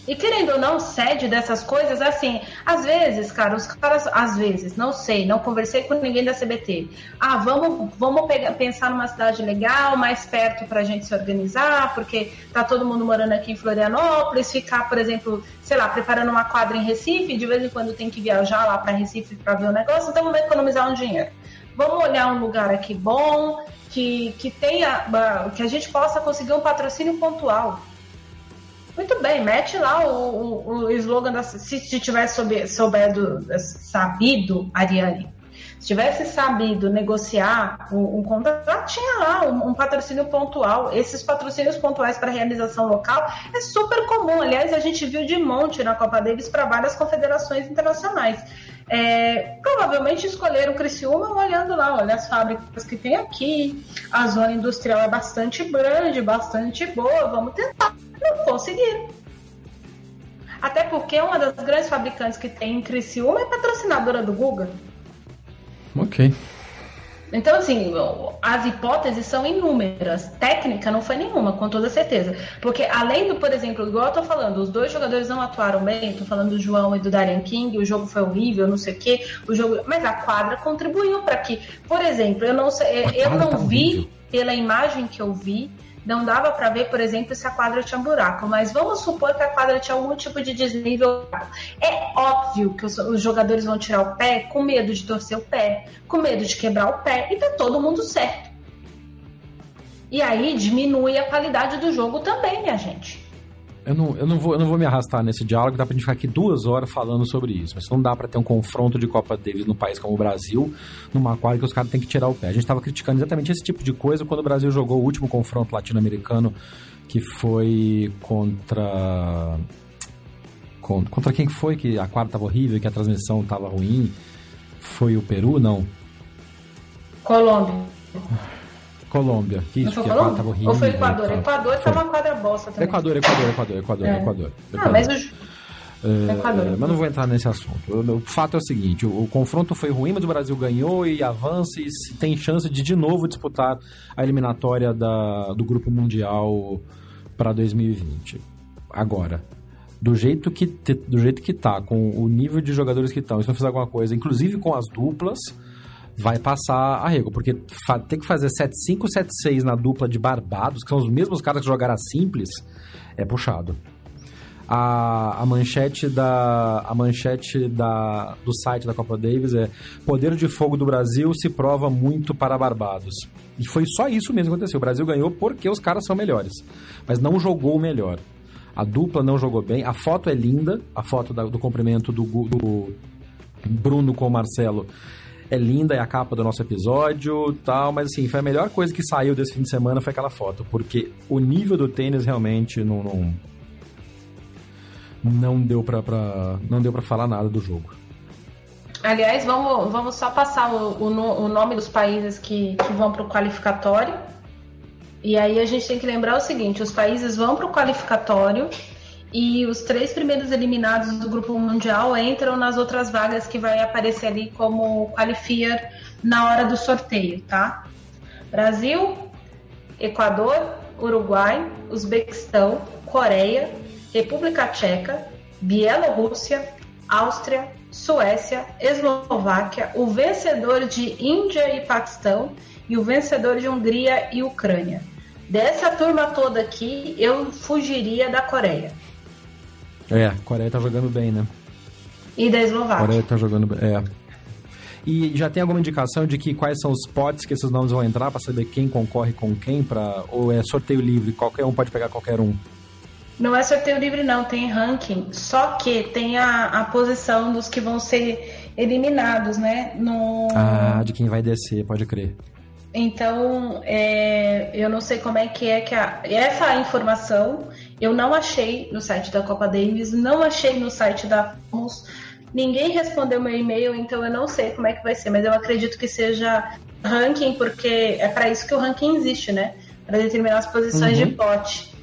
E querendo ou não, sede dessas coisas, assim, às vezes, cara, os caras, às vezes, não sei, não conversei com ninguém da CBT. Ah, vamos, vamos pegar, pensar numa cidade legal, mais perto pra gente se organizar, porque tá todo mundo morando aqui em Florianópolis, ficar, por exemplo, sei lá, preparando uma quadra em Recife, de vez em quando tem que viajar lá para Recife para ver o negócio, então vamos economizar um dinheiro. Vamos olhar um lugar aqui bom, que, que tenha, que a gente possa conseguir um patrocínio pontual muito bem, mete lá o, o, o slogan da. Se, se tivesse souber, sabido, Ariane, se tivesse sabido negociar um, contrato, tinha lá um, um, patrocínio pontual. Esses patrocínios pontuais para realização local é super comum. Aliás, a gente viu de monte na Copa Davis para várias confederações internacionais. É, provavelmente escolheram Criciúma olhando lá, olha as fábricas que tem aqui, a zona industrial é bastante grande, bastante boa, vamos tentar. Não conseguiram. Até porque uma das grandes fabricantes que tem em Criciúma é patrocinadora do Guga. Ok. Então, assim, as hipóteses são inúmeras. Técnica não foi nenhuma, com toda certeza. Porque além do, por exemplo, igual eu tô falando, os dois jogadores não atuaram bem, tô falando do João e do Darien King, o jogo foi horrível, não sei o quê, o jogo. Mas a quadra contribuiu para que, por exemplo, eu não sei, eu não tá vi, pela imagem que eu vi, não dava para ver, por exemplo, se a quadra tinha buraco, mas vamos supor que a quadra tinha algum tipo de desnível. É óbvio que os, os jogadores vão tirar o pé com medo de torcer o pé, com medo de quebrar o pé, e tá todo mundo certo. E aí diminui a qualidade do jogo também, minha gente. Eu não, eu, não vou, eu não vou me arrastar nesse diálogo, dá pra gente ficar aqui duas horas falando sobre isso. Mas não dá para ter um confronto de Copa Davis no país como o Brasil, numa quadra que os caras têm que tirar o pé. A gente tava criticando exatamente esse tipo de coisa quando o Brasil jogou o último confronto latino-americano, que foi contra. Contra quem foi que a quadra tava horrível, que a transmissão tava ruim? Foi o Peru? Não. Colômbia. Colômbia. Que isso, que a tava horrível. Ou foi Equador? Né, Equador tá uma quadra bosta também. Equador, Equador, Equador, Equador, é. Equador. Ah, mas o... É, mas não vou entrar nesse assunto. O, o fato é o seguinte: o, o, confronto foi ruim, mas o Brasil ganhou e avança e tem chance de de novo disputar a eliminatória da, do Grupo Mundial para 2020. Agora, do jeito que do jeito que tá, com o nível de jogadores que estão, se não fizer alguma coisa, inclusive com as duplas, vai passar a régua. Porque tem que fazer 7-5, 7-6 na dupla de Barbados, que são os mesmos caras que jogaram a simples, é puxado. A, a manchete da a manchete da, do site da Copa Davis é poder de fogo do Brasil se prova muito para Barbados e foi só isso mesmo que aconteceu o Brasil ganhou porque os caras são melhores mas não jogou melhor a dupla não jogou bem a foto é linda a foto da, do cumprimento do, do Bruno com o Marcelo é linda, é a capa do nosso episódio tal, mas assim, foi a melhor coisa que saiu desse fim de semana foi aquela foto, porque o nível do tênis realmente não não, não deu pra, pra, não deu para falar nada do jogo. Aliás, vamos, vamos só passar o, o, o nome dos países que, que vão para o qualificatório. E aí a gente tem que lembrar o seguinte: os países vão para o qualificatório e os três primeiros eliminados do grupo mundial entram nas outras vagas que vai aparecer ali como qualifier na hora do sorteio, tá? Brasil, Equador, Uruguai, Uzbequistão, Coreia, República Tcheca, Bielorrússia, Áustria, Suécia, Eslováquia, o vencedor de Índia e Paquistão e o vencedor de Hungria e Ucrânia. Dessa turma toda aqui, eu fugiria da Coreia. É, a Coreia tá jogando bem, né? E da Eslováquia. A Coreia tá jogando bem, é. E já tem alguma indicação de que quais são os potes que esses nomes vão entrar para saber quem concorre com quem? Pra, ou é sorteio livre? Qualquer um pode pegar qualquer um? Não é sorteio livre, não, tem ranking. Só que tem a, a posição dos que vão ser eliminados, né? No... Ah, de quem vai descer, pode crer. Então, é, eu não sei como é que é que a, essa informação eu não achei no site da Copa Davis, não achei no site da Fomos. Ninguém respondeu meu e-mail, então eu não sei como é que vai ser, mas eu acredito que seja ranking, porque é para isso que o ranking existe, né? Para determinar as posições uhum. de pote.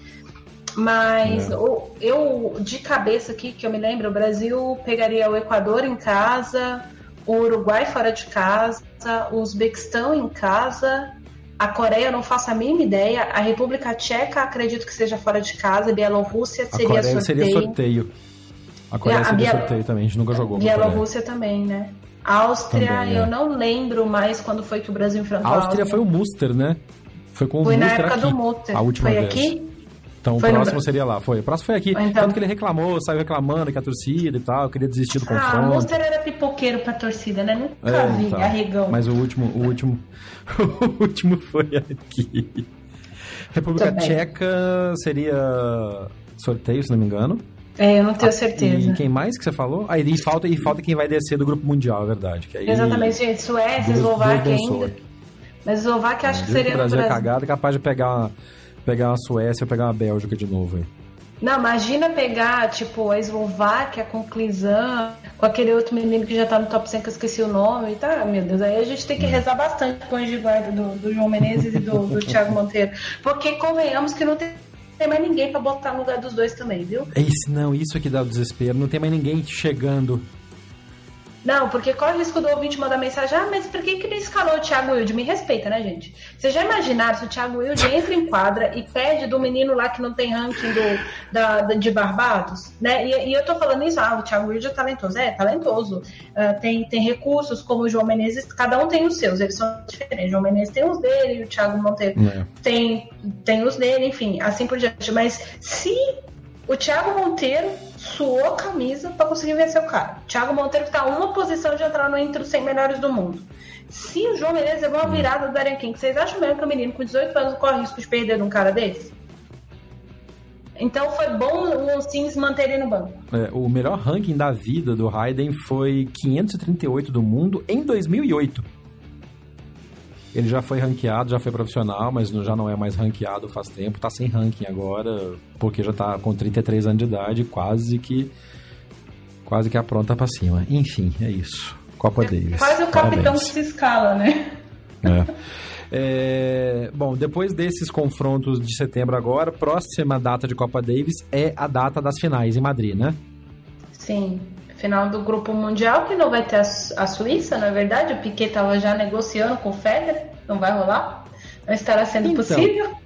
Mas é. eu, de cabeça aqui, que eu me lembro, o Brasil pegaria o Equador em casa, o Uruguai fora de casa, o Uzbequistão em casa, a Coreia eu não faço a mínima ideia, a República Tcheca acredito que seja fora de casa, Bielorrússia seria a Coreia sorteio. seria sorteio. A Coreia a, seria a sorteio também, a gente nunca jogou. Bielorrússia também, né? Áustria, também, é. eu não lembro mais quando foi que o Brasil enfrentou a Áustria. foi o Muster, né? Foi com o foi Muster na época aqui, do Muster. A última foi vez. aqui? Então foi o próximo no... seria lá, foi. O próximo foi aqui. Então... Tanto que ele reclamou, saiu reclamando que a torcida e tal, queria desistir do confronto. Ah, o Monster era pipoqueiro pra torcida, né? Nunca é, vi, então. arregão. Mas o último, o último, o último foi aqui. República Tcheca seria sorteio, se não me engano. É, eu não tenho ah, certeza. E quem mais que você falou? Ah, e falta, e falta quem vai descer do grupo mundial, é verdade. Aí, Exatamente, gente. Suécia, Eslováquia ainda. Mas Eslováquia acho que seria o Brasil. O Brasil é cagado, é capaz de pegar pegar uma Suécia ou pegar uma Bélgica de novo aí. Não, imagina pegar, tipo, a Eslováquia com o Clizan, com aquele outro menino que já tá no top 100 que eu esqueci o nome, tá? Meu Deus, aí a gente tem que rezar bastante com o de guarda do, do João Menezes e do, do Thiago Monteiro. Porque convenhamos que não tem tem mais ninguém para botar no lugar dos dois também, viu? Esse, não, isso aqui dá o desespero. Não tem mais ninguém chegando não, porque corre o risco do ouvinte mandar mensagem, ah, mas por que, que ele escalou o Thiago Wilde? Me respeita, né, gente? Vocês já imaginaram se o Thiago Wilde entra em quadra e pede do menino lá que não tem ranking do, da, da de Barbados, né? E, e, eu tô falando isso, ah, o Thiago Wilde é talentoso. É, talentoso. Uh, tem, tem recursos, como o João Menezes, cada um tem os seus, eles são diferentes. O João Menezes tem os dele, o Thiago Monteiro é. tem, tem os dele, enfim, assim por diante. Mas se o Thiago Monteiro suou a camisa para conseguir vencer o cara. O Thiago Monteiro está uma posição de entrar no entre os 100 melhores do mundo. Se o João Menezes levou uma virada do Darren King, vocês acham mesmo que o menino com 18 anos corre risco de perder de um cara desse? Então foi bom o Sims manter ele no banco. É, o melhor ranking da vida do Hayden foi 538 do mundo em 2008. Ele já foi ranqueado, já foi profissional, mas já não é mais ranqueado faz tempo. Tá sem ranking agora, porque já tá com 33 anos de idade, quase que quase que apronta para cima. Enfim, é isso. Copa é, Davis. Quase o capitão que se escala, né? É. É, bom, depois desses confrontos de setembro agora, próxima data de Copa Davis é a data das finais em Madrid, né? Sim final do Grupo Mundial, que não vai ter a, a Suíça, na é verdade. O Piquet estava já negociando com o Federer, não vai rolar. Não estará sendo então, possível.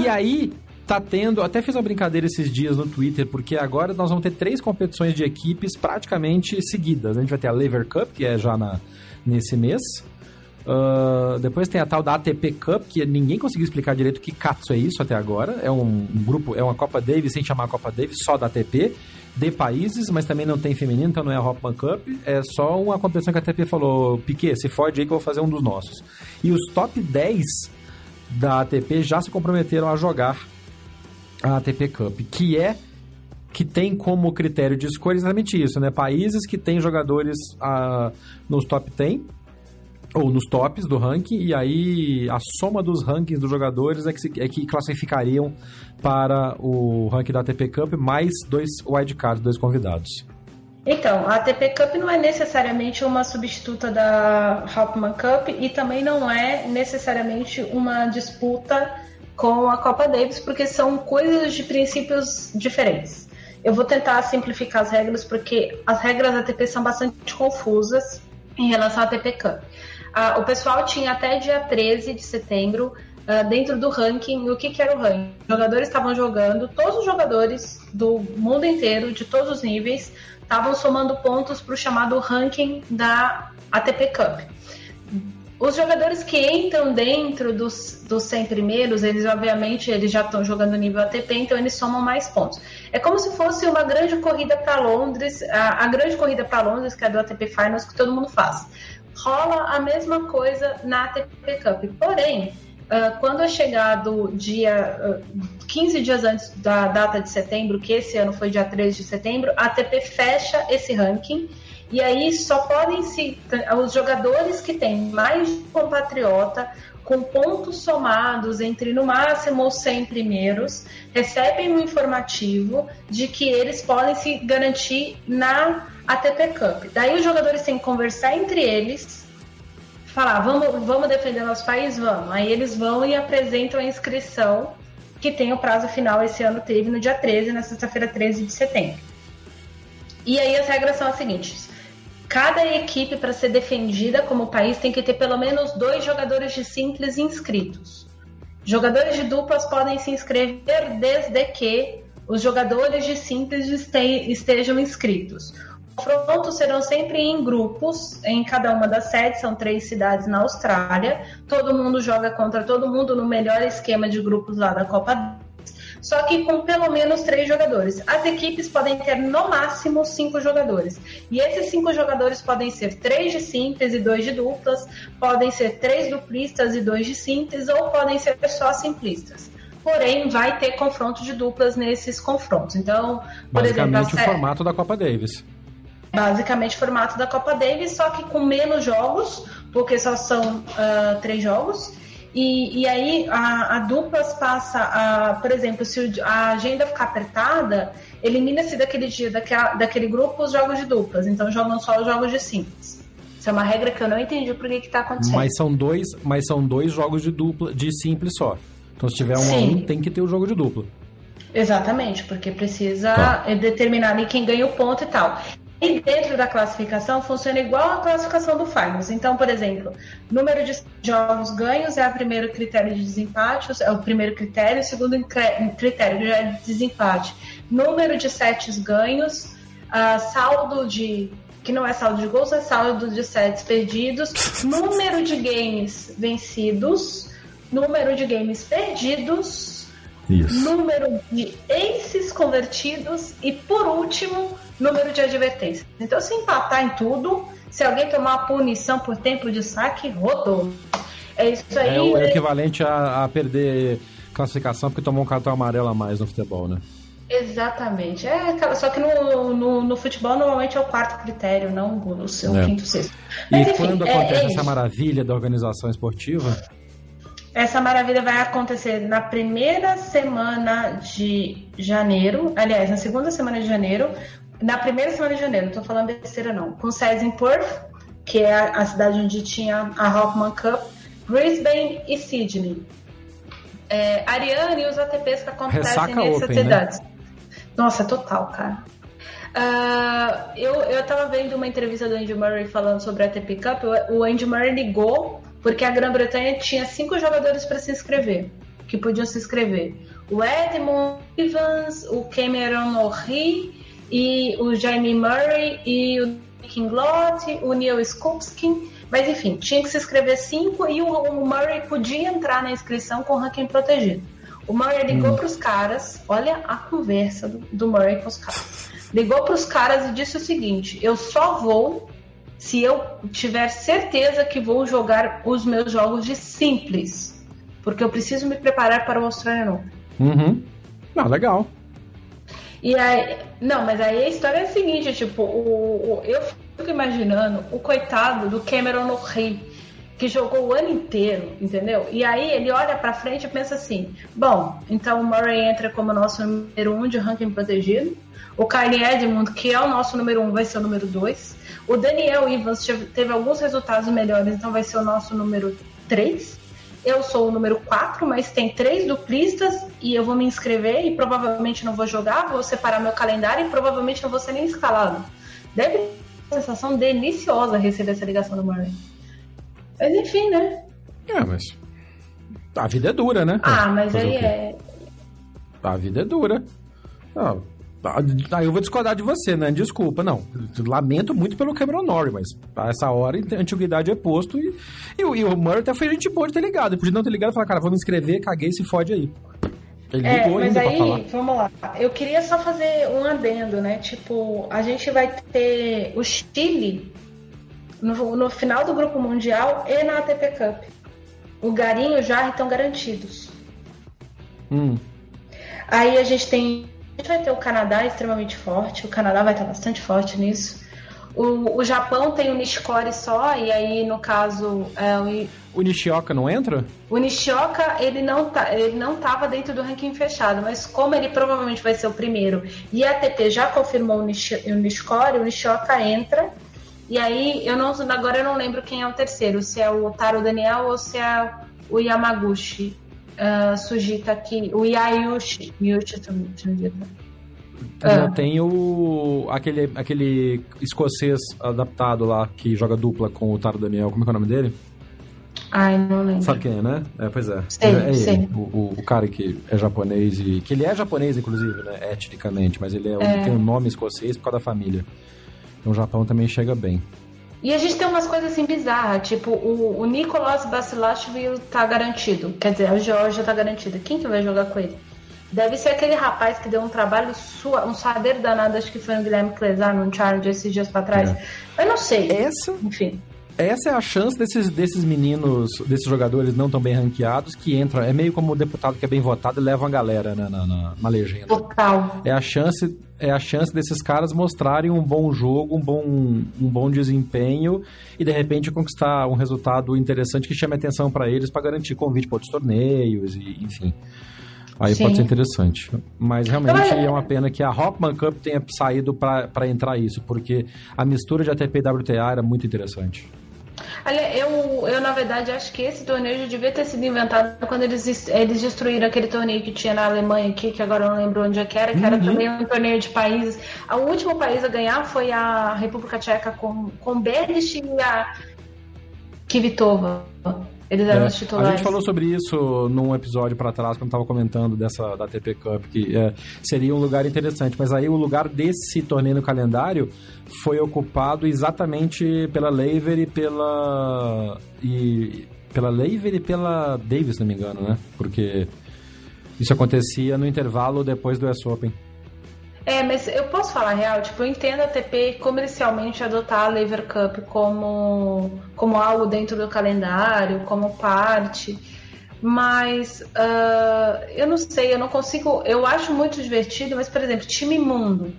E aí, tá tendo, até fiz uma brincadeira esses dias no Twitter, porque agora nós vamos ter três competições de equipes praticamente seguidas. A gente vai ter a Lever Cup, que é já na, nesse mês. Uh, depois tem a tal da ATP Cup, que ninguém conseguiu explicar direito que catso é isso até agora. É um, um grupo, é uma Copa Davis sem chamar Copa Davis, só da ATP de países, mas também não tem feminino, então não é a Hopman Cup. É só uma competição que a ATP falou: Piquet, se fode aí que eu vou fazer um dos nossos. E os top 10 da ATP já se comprometeram a jogar a ATP Cup, que é que tem como critério de escolha exatamente isso, né? Países que têm jogadores ah, nos top 10 ou nos tops do ranking, e aí a soma dos rankings dos jogadores é que, se, é que classificariam para o ranking da ATP Cup, mais dois wildcards, dois convidados. Então, a ATP Cup não é necessariamente uma substituta da Hopman Cup e também não é necessariamente uma disputa com a Copa Davis, porque são coisas de princípios diferentes. Eu vou tentar simplificar as regras, porque as regras da ATP são bastante confusas em relação à ATP Cup. Ah, o pessoal tinha até dia 13 de setembro uh, dentro do ranking. O que, que era o ranking? Os jogadores estavam jogando, todos os jogadores do mundo inteiro, de todos os níveis, estavam somando pontos para o chamado ranking da ATP Cup. Os jogadores que entram dentro dos, dos 100 primeiros, eles obviamente eles já estão jogando nível ATP, então eles somam mais pontos. É como se fosse uma grande corrida para Londres, a, a grande corrida para Londres, que é do ATP Finals, que todo mundo faz rola a mesma coisa na ATP Cup. Porém, uh, quando é chegado dia uh, 15 dias antes da data de setembro, que esse ano foi dia 3 de setembro, a ATP fecha esse ranking e aí só podem se os jogadores que têm mais compatriota com pontos somados entre no máximo os 100 primeiros, recebem um informativo de que eles podem se garantir na ATP Cup. Daí os jogadores têm que conversar entre eles, falar, vamos, vamos defender nosso país? Vamos. Aí eles vão e apresentam a inscrição, que tem o prazo final esse ano, teve no dia 13, na sexta-feira 13 de setembro. E aí as regras são as seguintes Cada equipe, para ser defendida como país, tem que ter pelo menos dois jogadores de simples inscritos. Jogadores de duplas podem se inscrever desde que os jogadores de simples estejam inscritos. Os confrontos serão sempre em grupos, em cada uma das sedes, são três cidades na Austrália. Todo mundo joga contra todo mundo no melhor esquema de grupos lá da Copa só que com pelo menos três jogadores. As equipes podem ter no máximo cinco jogadores. E esses cinco jogadores podem ser três de simples e dois de duplas, podem ser três duplistas e dois de simples, ou podem ser só simplistas. Porém, vai ter confronto de duplas nesses confrontos. Então, por Basicamente exemplo, o formato da Copa Davis. Basicamente, formato da Copa Davis, só que com menos jogos, porque só são uh, três jogos. E, e aí a, a duplas passa a, por exemplo, se a agenda ficar apertada, elimina-se daquele dia, daquela, daquele grupo, os jogos de duplas. Então jogam só os jogos de simples. Isso é uma regra que eu não entendi por que está acontecendo. Mas são dois, mas são dois jogos de dupla, de simples só. Então se tiver um Sim. a um, tem que ter o jogo de dupla. Exatamente, porque precisa tá. determinar ali quem ganha o ponto e tal. E dentro da classificação funciona igual a classificação do Finals. Então, por exemplo, número de jogos ganhos é o primeiro critério de desempate, é o primeiro critério, o segundo critério já é de desempate. Número de sets ganhos, uh, saldo de que não é saldo de gols, é saldo de sets perdidos, número de games vencidos, número de games perdidos, Isso. número de aces convertidos e por último número de advertências. Então, se empatar em tudo, se alguém tomar uma punição por tempo de saque, rodou. É isso aí. É o é equivalente a, a perder classificação porque tomou um cartão amarelo a mais no futebol, né? Exatamente. É, só que no, no, no, futebol normalmente é o quarto critério, não o seu é. quinto, sexto. Mas, e enfim, quando é, acontece é essa maravilha da organização esportiva? Essa maravilha vai acontecer na primeira semana de janeiro, aliás, na segunda semana de janeiro, na primeira semana de janeiro, não tô falando besteira não, com sede em Perth, que é a, a cidade onde tinha a Rockman Cup, Brisbane e Sydney. É, Ariane e os ATPs que acontecem Ressaca nessas open, cidades. Né? Nossa, total, cara. Uh, eu, eu tava vendo uma entrevista do Andy Murray falando sobre a ATP Cup. O Andy Murray ligou porque a Grã-Bretanha tinha cinco jogadores para se inscrever, que podiam se inscrever. O Edmund Evans, o Cameron O'Ree e o Jamie Murray e o Kinglot, o Neil Skupskin, mas enfim, tinha que se inscrever cinco e o, o Murray podia entrar na inscrição com o ranking protegido. O Murray ligou hum. para os caras, olha a conversa do, do Murray com os caras. Ligou para os caras e disse o seguinte: eu só vou se eu tiver certeza que vou jogar os meus jogos de simples, porque eu preciso me preparar para o Australian Open. Uhum. Ah, legal. E aí, não, mas aí a história é a seguinte, tipo, o, o eu fico imaginando o coitado do Cameron O'Reilly, que jogou o ano inteiro, entendeu? E aí ele olha para frente e pensa assim: bom, então o Murray entra como nosso número um de ranking protegido, o Kylie Edmund, que é o nosso número um, vai ser o número dois, o Daniel Evans teve alguns resultados melhores, então vai ser o nosso número três. Eu sou o número 4, mas tem três duplistas e eu vou me inscrever e provavelmente não vou jogar, vou separar meu calendário e provavelmente não vou ser nem escalado. Deve ser uma sensação deliciosa receber essa ligação do Murray. Mas enfim, né? É, mas a vida é dura, né? Ah, mas Fazer aí é. A vida é dura. Não, Aí eu vou discordar de você, né? Desculpa, não. Lamento muito pelo Cameron Norrie, mas a essa hora a antiguidade é posto e, e, e o Murray até foi gente boa de ter ligado. Podia não ter ligado e falar, cara, vou me inscrever, caguei, se fode aí. Ele é, ligou mas aí, vamos lá. Eu queria só fazer um adendo, né? Tipo, a gente vai ter o Chile no, no final do Grupo Mundial e na ATP Cup. O Garim e o Jarre estão garantidos. Hum. Aí a gente tem. A gente vai ter o Canadá extremamente forte, o Canadá vai estar bastante forte nisso. O, o Japão tem o Nishikori só, e aí, no caso, é, o, O Nishioka não entra? o Nishioka, ele não, tá, ele não tava dentro do ranking fechado, mas como ele provavelmente vai ser o primeiro, e a ATP já confirmou o, Nishi, o Nishikori, o Nishioka entra, e aí, eu não, agora eu não lembro quem é o terceiro, se é o Taro Daniel ou se é o Yamaguchi. Uh, Sujita aqui, o Yayushi, Yushi Sujita. Já Ah. tem o. aquele, aquele escocês adaptado lá que joga dupla com o Taro Daniel. Como é que é o nome dele? Ai, não lembro. Sabe quem é, né? É, pois é. Sei, é, é sei. ele. O, o, o cara que é japonês e. Que ele é japonês, inclusive, né? Etnicamente, mas ele, é, ele tem um nome escocês por causa da família. Então o Japão também chega bem. E a gente tem umas coisas assim bizarras, tipo, o, o Nicolas Basilashvili tá garantido. Quer dizer, a Georgia tá garantida. Quem que vai jogar com ele? Deve ser aquele rapaz que deu um trabalho, sua, um sadeiro danado, acho que foi no Guilherme Clesar, num Charge esses dias pra trás. Eu não sei. Essa, Enfim. Essa é a chance desses, desses meninos, desses jogadores não tão bem ranqueados que entram. É meio como o deputado que é bem votado e leva a galera né, na, na, na legenda. Total. É a chance, é a chance desses caras mostrarem um bom jogo, um bom, um bom desempenho e de repente conquistar um resultado interessante que chame atenção pra eles pra garantir convite para outros torneios e enfim. Aí Sim. pode ser interessante. Mas realmente Olha- é uma pena que a Hopman Cup tenha saído pra entrar isso, porque a mistura de ATP e WTA era muito interessante. Olha, eu, eu na verdade acho que esse torneio já devia ter sido inventado quando eles, eles destruíram aquele torneio que tinha na Alemanha aqui, que agora eu não lembro onde é que era, que era também um torneio de países. O último país a ganhar foi a República Tcheca com, com Berdych e a Kvitova. Eles eram É, os a titulares. gente falou sobre isso num episódio pra trás, quando tava comentando dessa da ATP Cup, que é, seria um lugar interessante. Mas aí o lugar desse torneio no calendário foi ocupado exatamente pela Lever e pela. E, pela Lever e pela Davis, se não me engano, né? Porque isso acontecia no intervalo depois do US Open. É, mas eu posso falar a real, tipo, eu entendo a ATP comercialmente adotar a Lever Cup como, como algo dentro do calendário, como parte, mas ah, eu não sei, eu não consigo, eu acho muito divertido, mas, por exemplo, time imundo,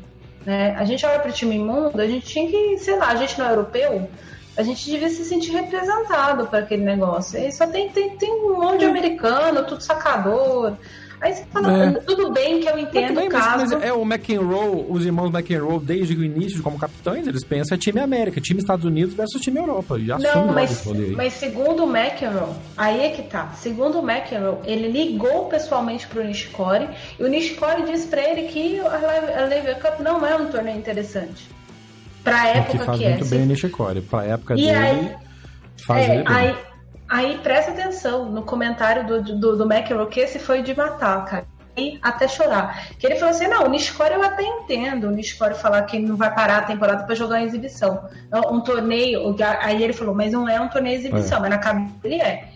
né? A gente olha para o time imundo, a gente tinha que, sei lá, a gente não é europeu, a gente devia se sentir representado para aquele negócio. E só tem, tem, tem um monte de americano, tudo sacador. Aí você fala, É. tudo bem que eu entendo Bem, o caso. mas é o McEnroe, os irmãos McEnroe, desde o início, como capitães, eles pensam é time América, time Estados Unidos versus time Europa. Assumem Não, mas, mas segundo o McEnroe, aí é que tá. Segundo o McEnroe, ele ligou pessoalmente pro Nishikori e o Nishikori disse pra ele que a Lever- Cup não é um torneio interessante. Pra época que faz que é. muito bem o Nishikori. Pra época E dele, aí- faz É, ele bem. aí, aí presta atenção no comentário do, do, do McEnroe, que esse foi de matar, cara. E até chorar. Que ele falou assim: não, o Nishikori eu até entendo. O Nishikori falar que ele não vai parar a temporada pra jogar em exibição. Um torneio. Aí ele falou: mas não é um torneio de exibição, mas na cabeça ele é.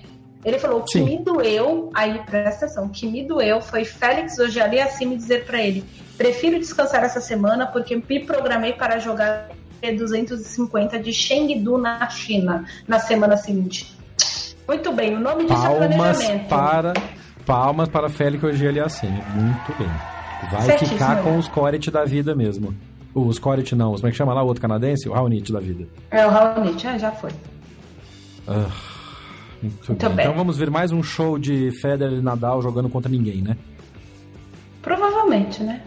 Ele falou: o que Sim. me doeu, aí presta atenção, o que me doeu foi Félix Ojali assim me dizer pra ele: prefiro descansar essa semana porque me programei para jogar 250 de Chengdu na China na semana seguinte. Muito bem, o nome disso é Palmas planejamento. para, palmas para Félix Ogeli assim. Muito bem. Vai Certíssimo. ficar com os Coret da vida mesmo. Os Coret não, como é que chama lá o outro canadense? O Raonic da vida. É o Raonic, ah, já foi. Ah, muito, Muito bem. bem. Então vamos ver mais um show de Federer e Nadal jogando contra ninguém, né? Provavelmente, né?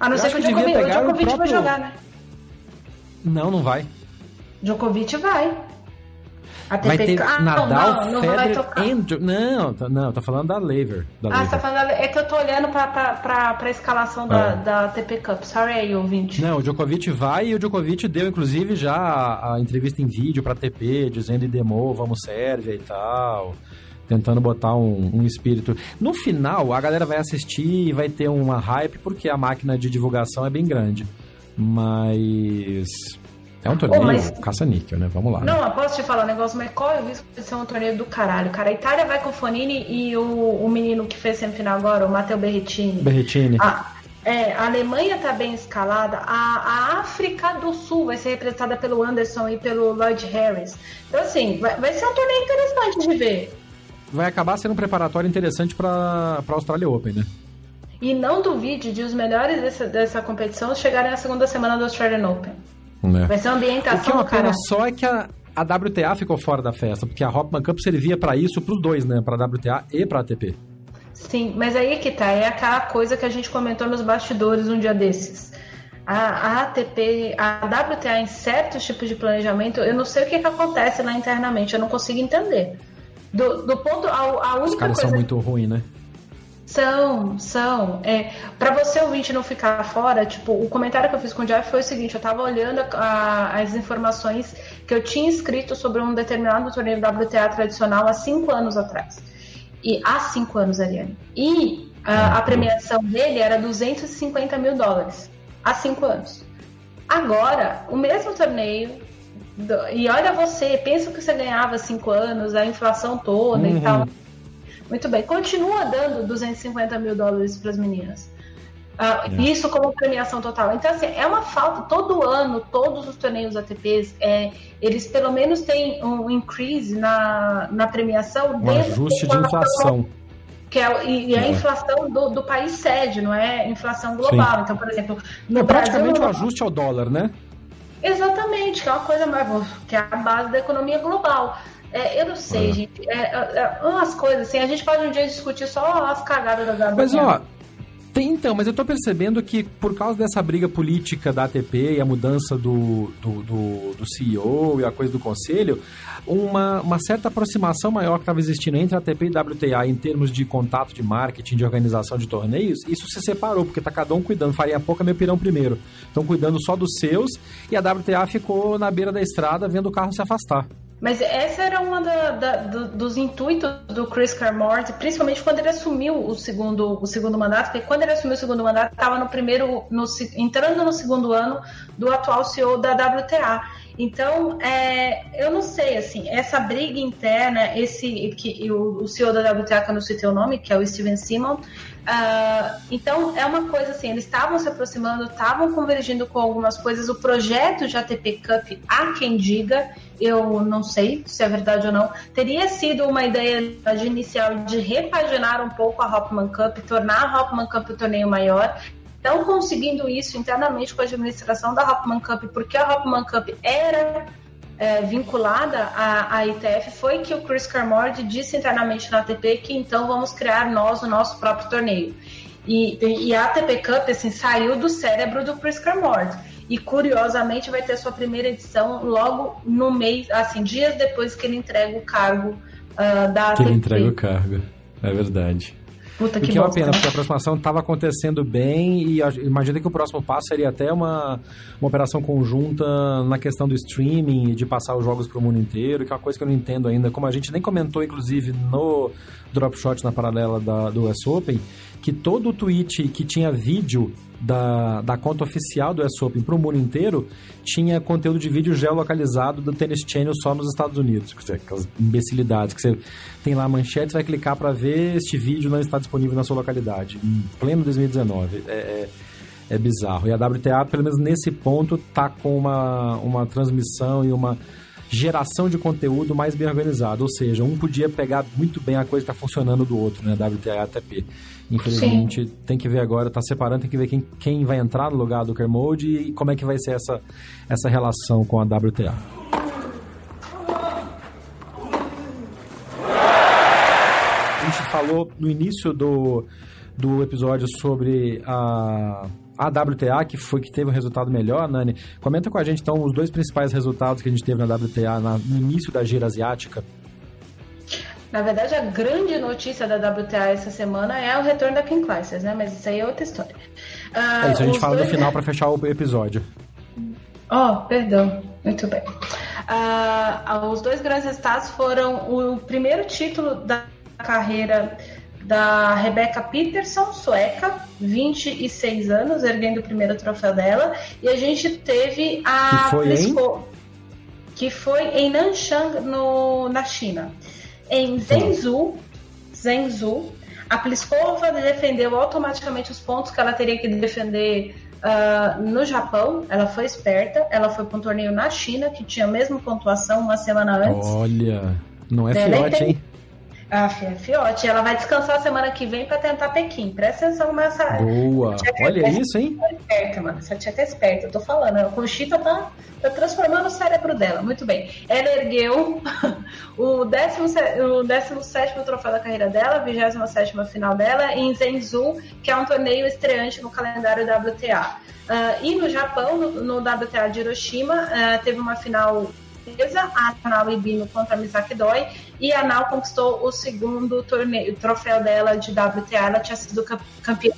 A não Eu ser que o Djokovic, o pegar o Djokovic vai próprio- jogar, né? Não, não vai. Djokovic vai. A Vai ter ah, Nadal, não, não, não vai Federer tocar. e... Jo- Não, tá- não, tô falando da Lever. Da Ah, Lever. tá falando. É que eu tô olhando pra, pra, pra, pra escalação da, É. da TP Cup. Sorry aí, ouvinte. Não, o Djokovic vai e o Djokovic deu, inclusive, já a, a entrevista em vídeo pra TP, dizendo em demo, vamos Sérvia e tal. Tentando botar um, um espírito. No final, a galera vai assistir e vai ter uma hype, porque a máquina de divulgação é bem grande. Mas. É um torneio mas- caça-níquel, né? Vamos lá. né? Não, eu posso te falar um negócio, mas corre o risco de ser um torneio do caralho, cara. A Itália vai com o Fonini e o, o menino que fez semifinal agora, o Matteo Berrettini. Berretini. Ah, É, a Alemanha está bem escalada, a, a, África do Sul vai ser representada pelo Anderson e pelo Lloyd Harris. Então, assim, vai, vai ser um torneio interessante de ver. Vai acabar sendo um preparatório interessante para a Australia Open, né? E não duvide de os melhores dessa, dessa competição chegarem na segunda semana do Australian Open. É. Vai ser uma ambientação. O que é uma pena só é que a, a WTA ficou fora da festa, porque a Hopman Cup servia para isso para os dois, né? Para a WTA e para a ATP. Sim, mas aí que tá, é aquela coisa que a gente comentou nos bastidores um dia desses. A, a ATP, a WTA em certos tipos de planejamento, eu não sei o que, que acontece lá internamente, eu não consigo entender. Do, do ponto, a, a única Os caras coisa... são muito ruins, né? São, são. É, para você ouvinte não ficar fora, tipo, o comentário que eu fiz com o Jeff foi o seguinte: eu tava olhando a, as informações que eu tinha escrito sobre um determinado torneio WTA tradicional há cinco anos atrás. E há cinco anos, Ariane. E a, a premiação dele era 250 mil dólares. Há cinco anos. Agora, o mesmo torneio. E olha você, pensa que você ganhava cinco anos, a inflação toda uhum. e tal muito bem. Continua dando 250 mil dólares para as meninas. Uh, é. Isso como premiação total. Então, assim, é uma falta. Todo ano, todos os torneios ATPs, é, eles pelo menos têm um increase na, na premiação. Um ajuste de inflação. Que é, e, e é a inflação do, do, país sede, não é inflação global. Sim. Então, por exemplo, no é Brasil, praticamente um ajuste ao dólar, né? Exatamente, que é uma coisa mais que é a base da economia global. É, eu não sei, gente. É, é, é, umas coisas assim, a gente pode um dia discutir só as cagadas da WTA. Mas ó, tem então, mas eu tô percebendo que por causa dessa briga política da ATP e a mudança do, do, do, do CEO e a coisa do conselho, uma, uma certa aproximação maior que estava existindo entre a ATP e a WTA em termos de contato de marketing, de organização de torneios, isso se separou, porque tá cada um cuidando. Faria pouco meu pirão primeiro. Estão cuidando só dos seus e a WTA ficou na beira da estrada vendo o carro se afastar. Mas essa era uma da, da, do, dos intuitos do Chris Carmort, principalmente quando ele assumiu o segundo, o segundo mandato, porque quando ele assumiu o segundo mandato, estava no primeiro, no, entrando no segundo ano do atual CEO da WTA. Então, é, eu não sei, assim, essa briga interna, esse que o, o CEO da WTA, que eu não citei o nome, que é o Steven Simon, uh, então é uma coisa assim, eles estavam se aproximando, estavam convergindo com algumas coisas, o projeto de ATP Cup, há quem diga, eu não sei se é verdade ou não, teria sido uma ideia de inicial de repaginar um pouco a Hopman Cup, tornar a Hopman Cup o torneio maior, estão conseguindo isso internamente com a administração da Hopman Cup, porque a Hopman Cup era é, vinculada à, à, ITF, foi que o Chris Carmord disse internamente na ATP que então vamos criar nós o nosso próprio torneio. E, e a ATP Cup assim, saiu do cérebro do Chris Carmord. E curiosamente vai ter sua primeira edição logo no mês, assim, dias depois que ele entrega o cargo uh, da ATP. Que ele entrega o cargo, é verdade. Puta que, que é uma pena, porque a aproximação estava acontecendo bem e imagina que o próximo passo seria até uma, uma operação conjunta na questão do streaming, de passar os jogos para o mundo inteiro, que é uma coisa que eu não entendo ainda. Como a gente nem comentou, inclusive, no Drop Shot na paralela da, do US Open, que todo o tweet que tinha vídeo da, da conta oficial do US Open para o mundo inteiro tinha conteúdo de vídeo geolocalizado do Tennis Channel só nos Estados Unidos. Aquelas imbecilidades que você tem lá a manchete, vai clicar para ver este vídeo não está disponível na sua localidade. Em pleno 2019. É, é, é bizarro. E a WTA, pelo menos nesse ponto, tá com uma, uma transmissão e uma geração de conteúdo mais bem organizada. Ou seja, um podia pegar muito bem a coisa que está funcionando do outro, né? WTA e ATP. Infelizmente, Sim. tem que ver agora, tá separando, tem que ver quem, quem vai entrar no lugar do Kermode e como é que vai ser essa, essa relação com a WTA. A gente falou no início do, do episódio sobre a, a WTA, que foi que teve um resultado melhor, Nani. Comenta com a gente, então, os dois principais resultados que a gente teve na WTA na, no início da gira asiática. Na verdade, a grande notícia da WTA essa semana é o retorno da King Clijsters, né? Mas isso aí é outra história. Uh, é isso, a gente fala dois... no final para fechar o episódio. Oh, perdão. Muito bem. Uh, os dois grandes resultados foram o primeiro título da carreira da Rebecca Peterson, sueca, 26 anos, erguendo o primeiro troféu dela. E a gente teve a que foi, Frisco, que foi em Nanchang, no, na China. Em Zhengzhou, Zhengzhou A Pliskova defendeu automaticamente os pontos que ela teria que defender uh, no Japão. Ela foi esperta, ela foi para um torneio na China, que tinha a mesma pontuação uma semana antes. Olha, não é, é fiote, hein? Ah, fiote. Ela vai descansar semana que vem para tentar Pequim. Presta atenção nessa. Boa! Olha isso, hein? Esperta, mano. Essa tia tá esperta, eu tô falando. A Conchita tá, tá transformando o cérebro dela. Muito bem. Ela ergueu o 17, o 17 troféu da carreira dela, 27 final dela, em Zenzou, que é um torneio estreante no calendário WTA. Uh, e no Japão, no, no WTA de Hiroshima, uh, teve uma final a Anal Ibino contra a Misaki Doi, e a Anal conquistou o segundo torneio, troféu dela de WTA, ela tinha sido campeã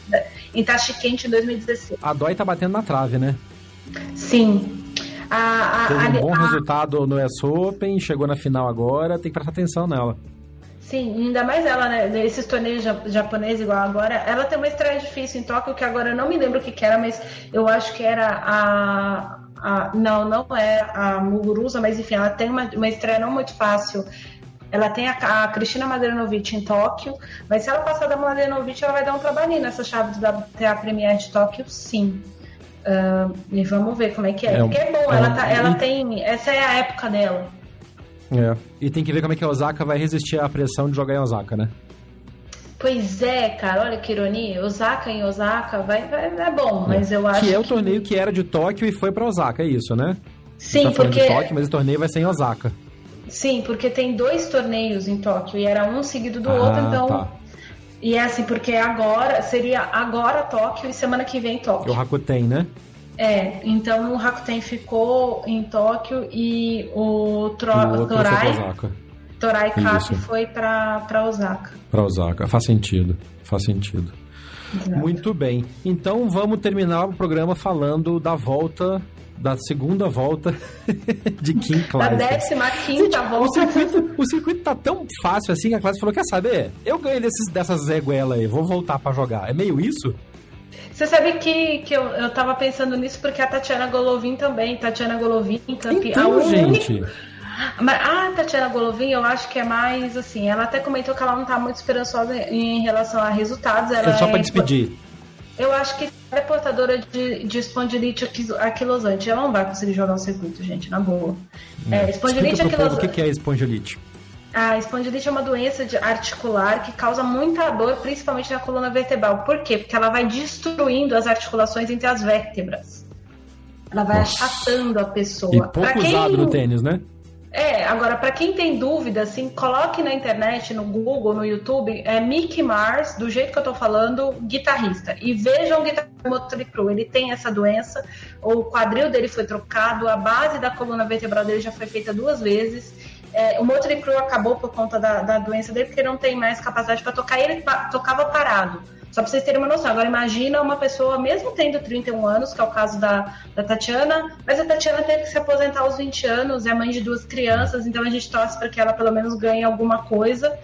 em Tashkent em 2016. A Doi tá batendo na trave, né? Sim. A, a, Teve um bom a, resultado no US Open, chegou na final agora, tem que prestar atenção nela. Sim, ainda mais ela, né? Nesses torneios japoneses igual agora, ela tem uma estreia difícil em Tóquio, que agora eu não me lembro o que, que era, mas eu acho que era a a, não, não é a Muguruza, mas enfim, ela tem uma, uma estreia não muito fácil. Ela tem a, a Cristina Mladenovic em Tóquio, mas se ela passar da Mladenovic, ela vai dar um trabalhinho nessa chave do WTA Premier de Tóquio, sim. Uh, e vamos ver como é que é. é Porque é bom, é, ela, tá, ela e... tem. Essa é a época dela. É. E tem que ver como é que a Osaka vai resistir à pressão de jogar em Osaka, né? Pois é, cara, olha que ironia. Osaka em Osaka vai, vai é bom, mas eu acho que é o torneio que era de Tóquio e foi para Osaka, é isso, né? Sim, tá porque de Tóquio, mas o torneio vai ser em Osaka. Sim, porque tem dois torneios em Tóquio e era um seguido do ah, outro, então tá. E é assim, porque agora seria agora Tóquio e semana que vem Tóquio. O Rakuten, né? É, então o Rakuten ficou em Tóquio e o, Tro o Torai Torai foi para Osaka. Para Osaka, faz sentido, faz sentido. Exato. Muito bem. Então vamos terminar o programa falando da volta da segunda volta de Kim Clijsters. Da décima quinta volta. O circuito, o circuito tá tão fácil assim que a classe falou, quer saber? Eu ganhei desses, dessas zeguelas aí, vou voltar para jogar. É meio isso? Você sabe que, que eu, eu tava pensando nisso porque a Tatiana Golovin também, Tatiana Golovin, campeã. Então, gente... Mas a Tatiana Golovin, eu acho que é mais assim. Ela até comentou que ela não tá muito esperançosa em relação a resultados. Ela é só para é, despedir. Eu acho que é portadora de, de espondilite aquilosante. Ela não vai conseguir jogar o circuito, gente, na boa. É, é espondilite aquilosante. O que é espondilite? A espondilite é uma doença articular que causa muita dor, principalmente na coluna vertebral. Por quê? Porque ela vai destruindo as articulações entre as vértebras. Ela vai Nossa. achatando a pessoa. E pouco quem... usado no tênis, né? É, agora, para quem tem dúvida, assim, coloque na internet, no Google, no YouTube, é Mickey Mars, do jeito que eu tô falando, guitarrista. E vejam o guitarrista Motley Crue. Ele tem essa doença, o quadril dele foi trocado, a base da coluna vertebral dele já foi feita duas vezes. É, o Motley Crue acabou por conta da, da doença dele, porque ele não tem mais capacidade para tocar, ele tocava parado. Só para vocês terem uma noção. Agora, imagina uma pessoa, mesmo tendo 31 anos, que é o caso da, da Tatiana, mas a Tatiana teve que se aposentar aos 20 anos, é mãe de duas crianças, então a gente torce para que ela pelo menos ganhe alguma coisa.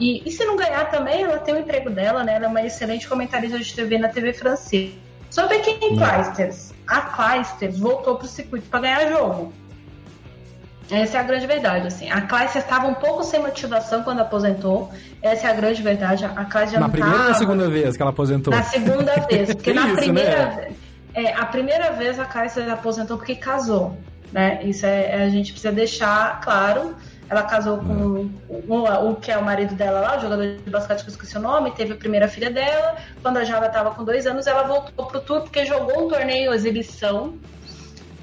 E, e se não ganhar também, ela tem o emprego dela, né? Ela é uma excelente comentarista de TV na TV francesa. Sobre quem Clijsters. A Clijsters voltou para o circuito para ganhar jogo. Essa é a grande verdade, assim. A Classe estava um pouco sem motivação quando aposentou. Essa é a grande verdade. A Classe já Na primeira tava... ou na segunda vez que ela aposentou? Na segunda vez. Porque na isso, primeira né? é, a primeira vez a Classe aposentou porque casou. Né? Isso é, a gente precisa deixar claro. Ela casou com hum. o, o, que é o marido dela lá, o jogador de basquete que eu esqueci o nome, teve a primeira filha dela. Quando a Java estava com dois anos, ela voltou pro tour porque jogou um torneio exibição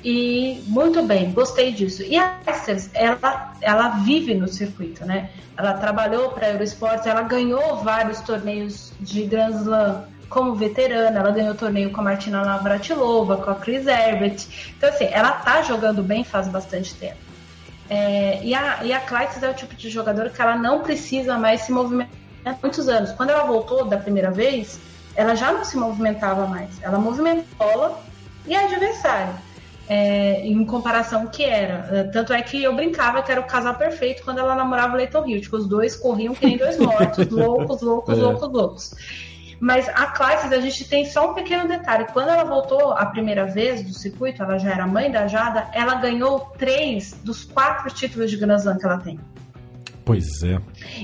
e muito bem, gostei disso. E a Esters, ela, ela vive no circuito, né? Ela trabalhou para a Eurosports, ela ganhou vários torneios de Grand Slam como veterana, ela ganhou torneio com a Martina Navratilova, com a Chris Herbert. Então, assim, ela tá jogando bem faz bastante tempo. É, e a, e a Clydes é o tipo de jogador que ela não precisa mais se movimentar há muitos anos. Quando ela voltou da primeira vez, ela já não se movimentava mais. Ela movimenta bola e adversário é, em comparação que era. É, tanto é que eu brincava que era o casal perfeito quando ela namorava o Leighton Hill. os dois corriam que nem dois mortos, loucos, loucos, é. loucos, loucos. Mas a Classes, a gente tem só um pequeno detalhe. Quando ela voltou a primeira vez do circuito, ela já era mãe da Jada, ela ganhou três dos quatro títulos de Grand Slam que ela tem. Pois é.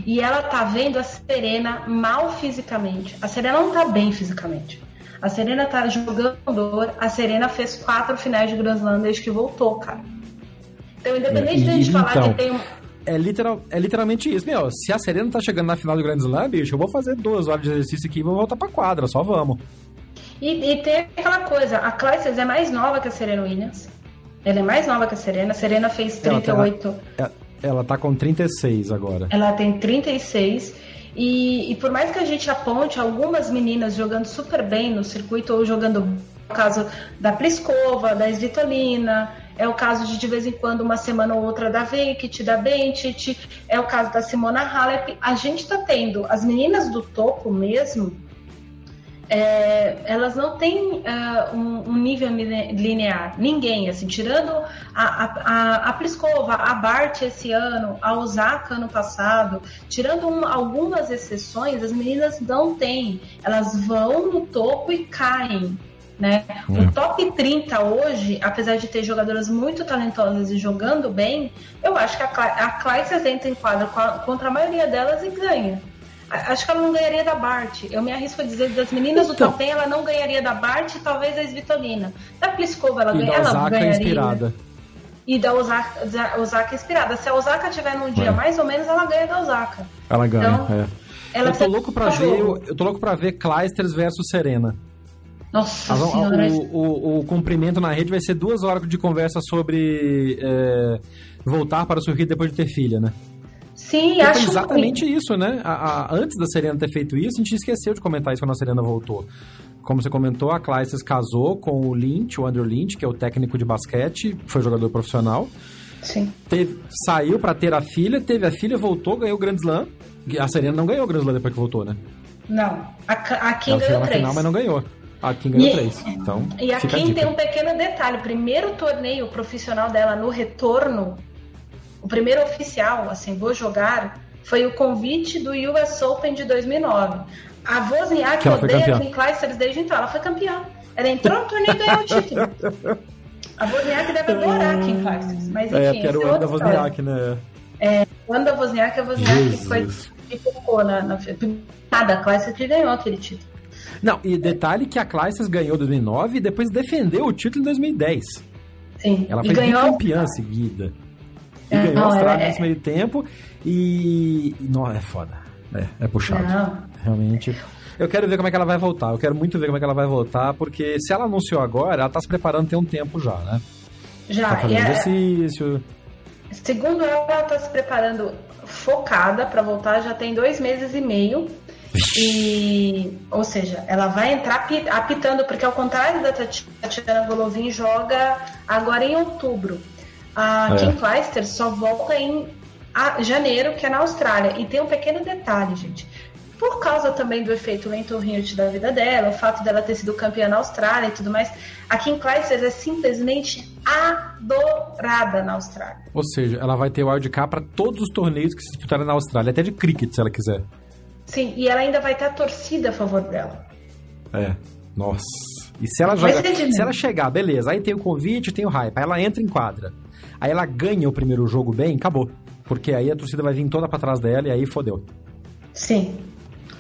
E ela tá vendo a Serena mal fisicamente. A Serena não tá bem fisicamente. A Serena tá jogando dor. A Serena fez quatro finais de Grand Slam desde que voltou, cara. Então, independente de a gente falar então, que tem um. É, literal, é literalmente isso. Meu, se a Serena tá chegando na final do Grand Slam, bicho, eu vou fazer duas horas de exercício aqui e vou voltar pra quadra, só vamos. E, e tem aquela coisa, a Clijsters é mais nova que a Serena Williams. Ela é mais nova que a Serena. A Serena fez 38. Ela, ela, ela tá com 36 agora. Ela tem 36. E, e por mais que a gente aponte algumas meninas jogando super bem no circuito ou jogando o caso da Pliskova, da Svitolina, é o caso de de vez em quando uma semana ou outra da Venkit, da Bentit, é o caso da Simona Halep. A gente está tendo as meninas do topo mesmo, é, elas não têm uh, um, um, nível linear. Ninguém, assim, tirando a, a, a Pliskova, a Bart esse ano, a Osaka ano passado, tirando um, algumas exceções, as meninas não têm. Elas vão no topo e caem. Né? É. O top 30 hoje, apesar de ter jogadoras muito talentosas e jogando bem, eu acho que a, a Clyde entra em quadra contra a maioria delas e ganha. Acho que ela não ganharia da Bart. Eu me arrisco a dizer das meninas então, do 10, ela não ganharia da Bart e talvez da Svitolina. Da Pliskova ela, ganha, ela Osaka ganharia. Inspirada. E da Osaka, da Osaka inspirada. Se a Osaka tiver num dia é. mais ou menos, ela ganha da Osaka. Ela ganha, então, é. Ela eu tô louco para ver, eu, eu, tô louco para ver Clijsters versus Serena. Nossa a, senhora. O, o, o, cumprimento na rede vai ser duas horas de conversa sobre é, voltar para o circuito depois de ter filha, né? Sim, acho foi exatamente isso, né? A, a, antes da Serena ter feito isso, a gente esqueceu de comentar isso quando a Serena voltou. Como você comentou, a Clijsters casou com o Lynch, o Andrew Lynch, que é o técnico de basquete, foi jogador profissional. Sim. Teve, saiu para ter a filha, teve a filha, voltou, ganhou o Grand Slam. A Serena não ganhou o Grand Slam depois que voltou, né? Não. A, a Kim ganhou três. final, mas não ganhou. A Kim ganhou e, três. Então, e a Kim tem um pequeno detalhe. O primeiro torneio profissional dela no retorno o primeiro oficial, assim, vou jogar, foi o convite do US Open de 2009. A Wozniak odeia a Kim Clijsters desde então. Ela foi campeã. Ela entrou no torneio e ganhou o título. A Wozniak deve adorar a Kim Clijsters. Mas é, enfim, é, era o ano da Wozniak, né? É, o ano da Wozniak, a Wozniak foi, ficou na, na... Nada, a Clijsters que ganhou aquele título. Não, e detalhe que a Clijsters ganhou em 2009 e depois defendeu o título em 2010. Sim. Ela foi ganhou... campeã seguida. E é, ganhou a Austrália é, nesse meio tempo. E. Não, é foda. É, é puxado. Não. Realmente. Eu quero ver como é que ela vai voltar. Eu quero muito ver como é que ela vai voltar, porque se ela anunciou agora, ela tá se preparando tem um tempo já, né? Já. Tá fazendo exercício. Segundo ela, ela tá se preparando focada para voltar já tem dois meses e meio. E, ou seja, ela vai entrar apitando, porque ao contrário da Tatiana Golovin, joga agora em outubro. A é. Kim Clijsters só volta em janeiro, que é na Austrália. E tem um pequeno detalhe, gente. Por causa também do efeito Lenton Hirt da vida dela, o fato dela ter sido campeã na Austrália e tudo mais, a Kim Clijsters é simplesmente adorada na Austrália. Ou seja, ela vai ter o wildcard para todos os torneios que se disputarem na Austrália, até de cricket, se ela quiser. Sim, e ela ainda vai ter a torcida a favor dela. É, nossa. E se ela joga, se ela chegar, beleza, aí tem o convite, tem o hype, aí ela entra em quadra. Aí ela ganha o primeiro jogo bem, acabou. Porque aí a torcida vai vir toda para trás dela e aí fodeu. Sim.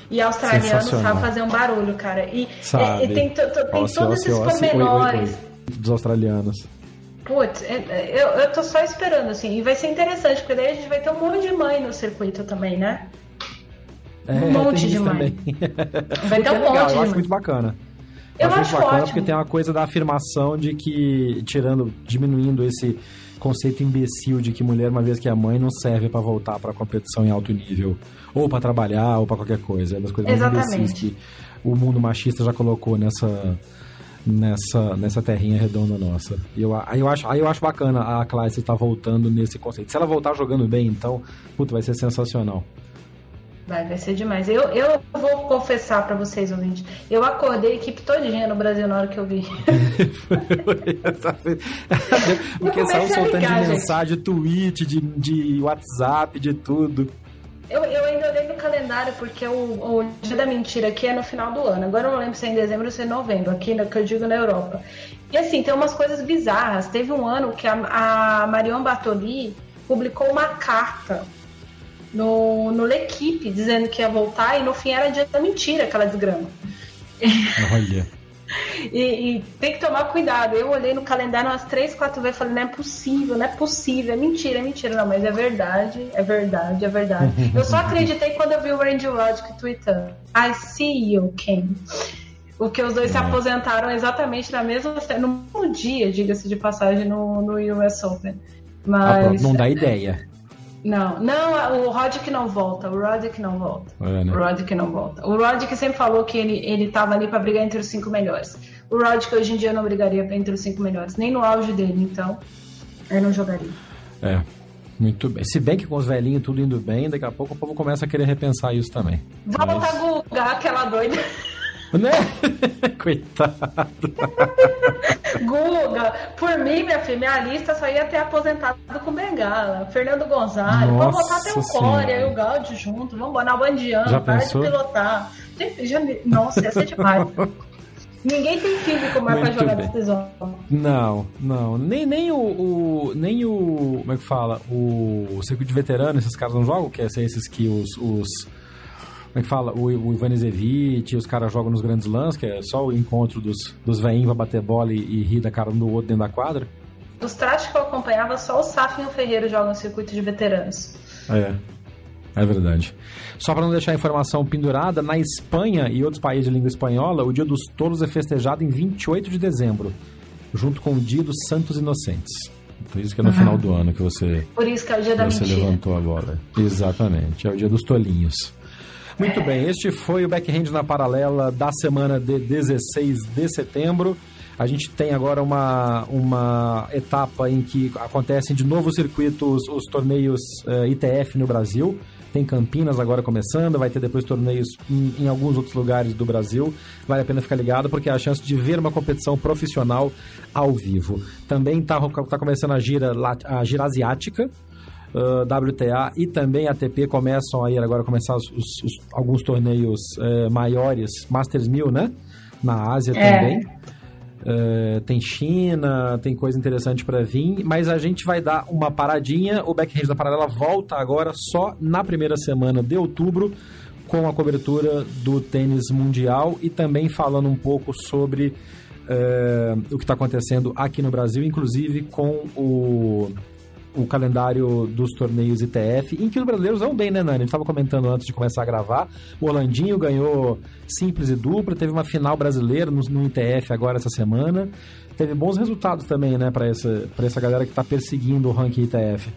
E australiano sabe fazer um barulho, cara. E, sabe. e tem, tem todos esses pormenores. Dos australianos. Putz, é, é, eu, eu tô só esperando, assim. E vai ser interessante, porque daí a gente vai ter um monte de mãe no circuito também, né? É, um monte de mãe. Vai ter um é legal, monte eu de acho mãe. muito bacana. Eu, eu acho, acho bacana ótimo. porque tem uma coisa da afirmação de que, tirando, diminuindo esse conceito imbecil de que mulher, uma vez que é mãe, não serve para voltar para competição em alto nível, ou para trabalhar, ou para qualquer coisa. É das coisas mais imbecis que o mundo machista já colocou nessa nessa nessa terrinha redonda nossa. E eu, aí eu acho, aí eu acho bacana a classe estar tá voltando nesse conceito. Se ela voltar jogando bem, então, puto, vai ser sensacional. Vai, vai ser demais. Eu, eu vou confessar para vocês, ouvintes. Eu acordei a equipe todinha no Brasil na hora que eu vi. Porque saiu soltando ligar, de mensagem, tweet, de, de WhatsApp, de tudo. Eu, eu ainda olhei no calendário, porque o, o dia da mentira aqui é no final do ano. Agora eu não lembro se é em dezembro ou se é em novembro, aqui no, que eu digo na Europa. E assim, tem umas coisas bizarras. Teve um ano que a, a Marion Bartoli publicou uma carta no, no L'Equipe, dizendo que ia voltar, e no fim era dia da mentira, aquela desgrama. Olha. E, e, tem que tomar cuidado. Eu olhei no calendário umas três, quatro vezes e falei, não é possível, não é possível, é mentira, é mentira. Não, mas é verdade, é verdade, é verdade. eu só acreditei quando eu vi o Randy Roddick tweetando. I see you, Ken. O que os dois é. se aposentaram exatamente na mesma, no mesmo dia, diga-se de passagem, no, no US Open. Mas. não dá ideia. Não, não, o Roddick não volta, o Roddick não volta. É, né? O Roddick não volta. O Roddick sempre falou que ele, ele tava ali para brigar entre os cinco melhores. O Roddick hoje em dia não brigaria entre os cinco melhores, nem no auge dele, então eu não jogaria. É, muito bem. Se bem que com os velhinhos tudo indo bem, daqui a pouco o povo começa a querer repensar isso também. Volta Mas... Guga, aquela doida. Né? Coitado. Guga, por mim, minha filha, minha lista só ia ter aposentado com Bengala. Fernando Gonzalez, vamos botar até o Core e o Gaudi junto, vamos botar o Bandiano, para de pilotar. Já, nossa, ia ser demais. Ninguém tem físico mais pra jogar bem. decisão. Não, não. Nem, nem o, o, Nem o. Como é que fala? O, o circuito de veterano, esses caras não jogam, que é esses que os, os como é que fala? O, o Ivan Zevich, os caras jogam nos grandes lãs, que é só o encontro dos, dos veinhos pra bater bola e, e rir da cara um do outro dentro da quadra. Dos trates que eu acompanhava, só o Saf e o Ferreiro jogam no circuito de veteranos. É. É verdade. Só para não deixar a informação pendurada, na Espanha e outros países de língua espanhola, o Dia dos Touros é festejado em 28 de dezembro, junto com o Dia dos Santos Inocentes. Por isso que é no uhum. final do ano que você. Por isso que é o dia da você mentira. levantou a bola. Exatamente, é o dia dos tolinhos. Muito bem, este foi o Backhand na Paralela da semana de 16 de setembro. A gente tem agora uma, uma etapa em que acontecem de novo os circuitos, os torneios uh, eh, ITF no Brasil. Tem Campinas agora começando, vai ter depois torneios em, em, alguns outros lugares do Brasil. Vale a pena ficar ligado porque é a chance de ver uma competição profissional ao vivo. Também está tá começando a gira, a gira asiática, uh, WTA e também ATP começam aí agora a começar os, os, os, alguns torneios uh, maiores, Masters 1000, né? Na Ásia é. também. Uh, tem China, tem coisa interessante para vir, mas a gente vai dar uma paradinha. O Backhand da Paralela volta agora só na primeira semana de outubro com a cobertura do tênis mundial e também falando um pouco sobre uh, o que está acontecendo aqui no Brasil, inclusive com o o calendário dos torneios ITF, em que os brasileiros vão bem, né, Nani? A gente estava comentando antes de começar a gravar. O Orlandinho ganhou simples e dupla, teve uma final brasileira no, no ITF agora essa semana. Teve bons resultados também, né, para essa, essa galera que está perseguindo o ranking ITF.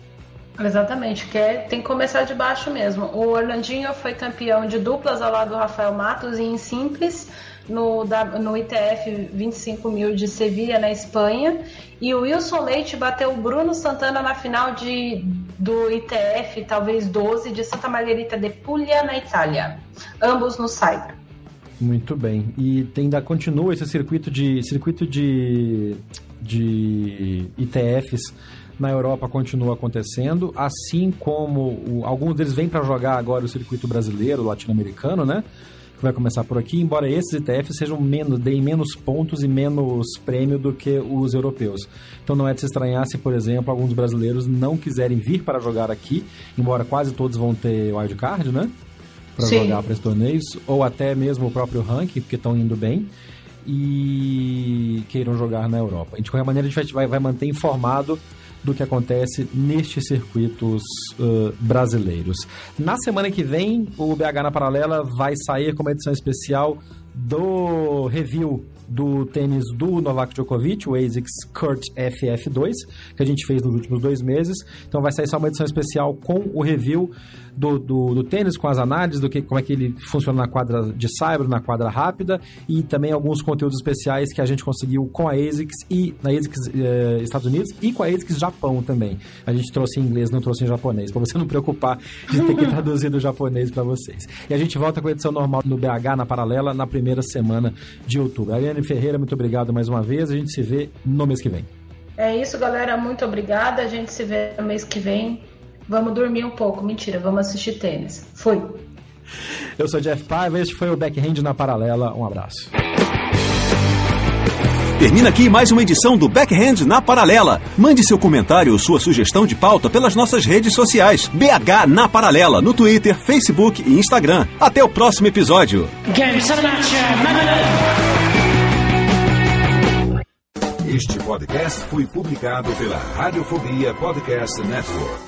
Exatamente, que é, tem que começar de baixo mesmo. O Orlandinho foi campeão de duplas ao lado do Rafael Matos e em simples no, no ITF 25 mil de Sevilha, na Espanha. E o Wilson Leite bateu o Bruno Santana na final de, do ITF, talvez 12, de Santa Margherita de Puglia, na Itália. Ambos no Saibro. Muito bem. E ainda continua esse circuito de circuito de, de ITFs na Europa continua acontecendo, assim como o, alguns deles vêm para jogar agora o circuito brasileiro, latino-americano, né? Que vai começar por aqui, embora esses ETFs sejam menos, deem menos pontos e menos prêmio do que os europeus. Então não é de se estranhar se, por exemplo, alguns brasileiros não quiserem vir para jogar aqui, embora quase todos vão ter wildcard, né? Para jogar para esses torneios, ou até mesmo o próprio ranking, porque estão indo bem e queiram jogar na Europa. De qualquer maneira, a gente vai, vai manter informado do que acontece nestes circuitos uh, brasileiros. Na semana que vem, o BH na Paralela vai sair com uma edição especial do review do tênis do Novak Djokovic, o ASICS Kurt FF2, que a gente fez nos últimos dois meses. Então vai sair só uma edição especial com o review do, do, do, tênis, com as análises do que como é que ele funciona na quadra de cyber, na quadra rápida e também alguns conteúdos especiais que a gente conseguiu com a ASICS e na ASICS eh, Estados Unidos e com a ASICS Japão também. A gente trouxe em inglês, não trouxe em japonês, para você não preocupar de ter que traduzir do japonês para vocês. E a gente volta com a edição normal no BH na paralela na primeira semana de outubro. Ariane Ferreira, muito obrigado mais uma vez. A gente se vê no mês que vem. É isso, galera. Muito obrigada. A gente se vê no mês que vem. Vamos dormir um pouco. Mentira, vamos assistir tênis. Fui. Eu sou Jeff Paiva, este foi o Backhand na Paralela. Um abraço. Termina aqui mais uma edição do Backhand na Paralela. Mande seu comentário ou sua sugestão de pauta pelas nossas redes sociais. BH na Paralela, no Twitter, Facebook e Instagram. Até o próximo episódio. Este podcast foi publicado pela Radiofobia Podcast Network.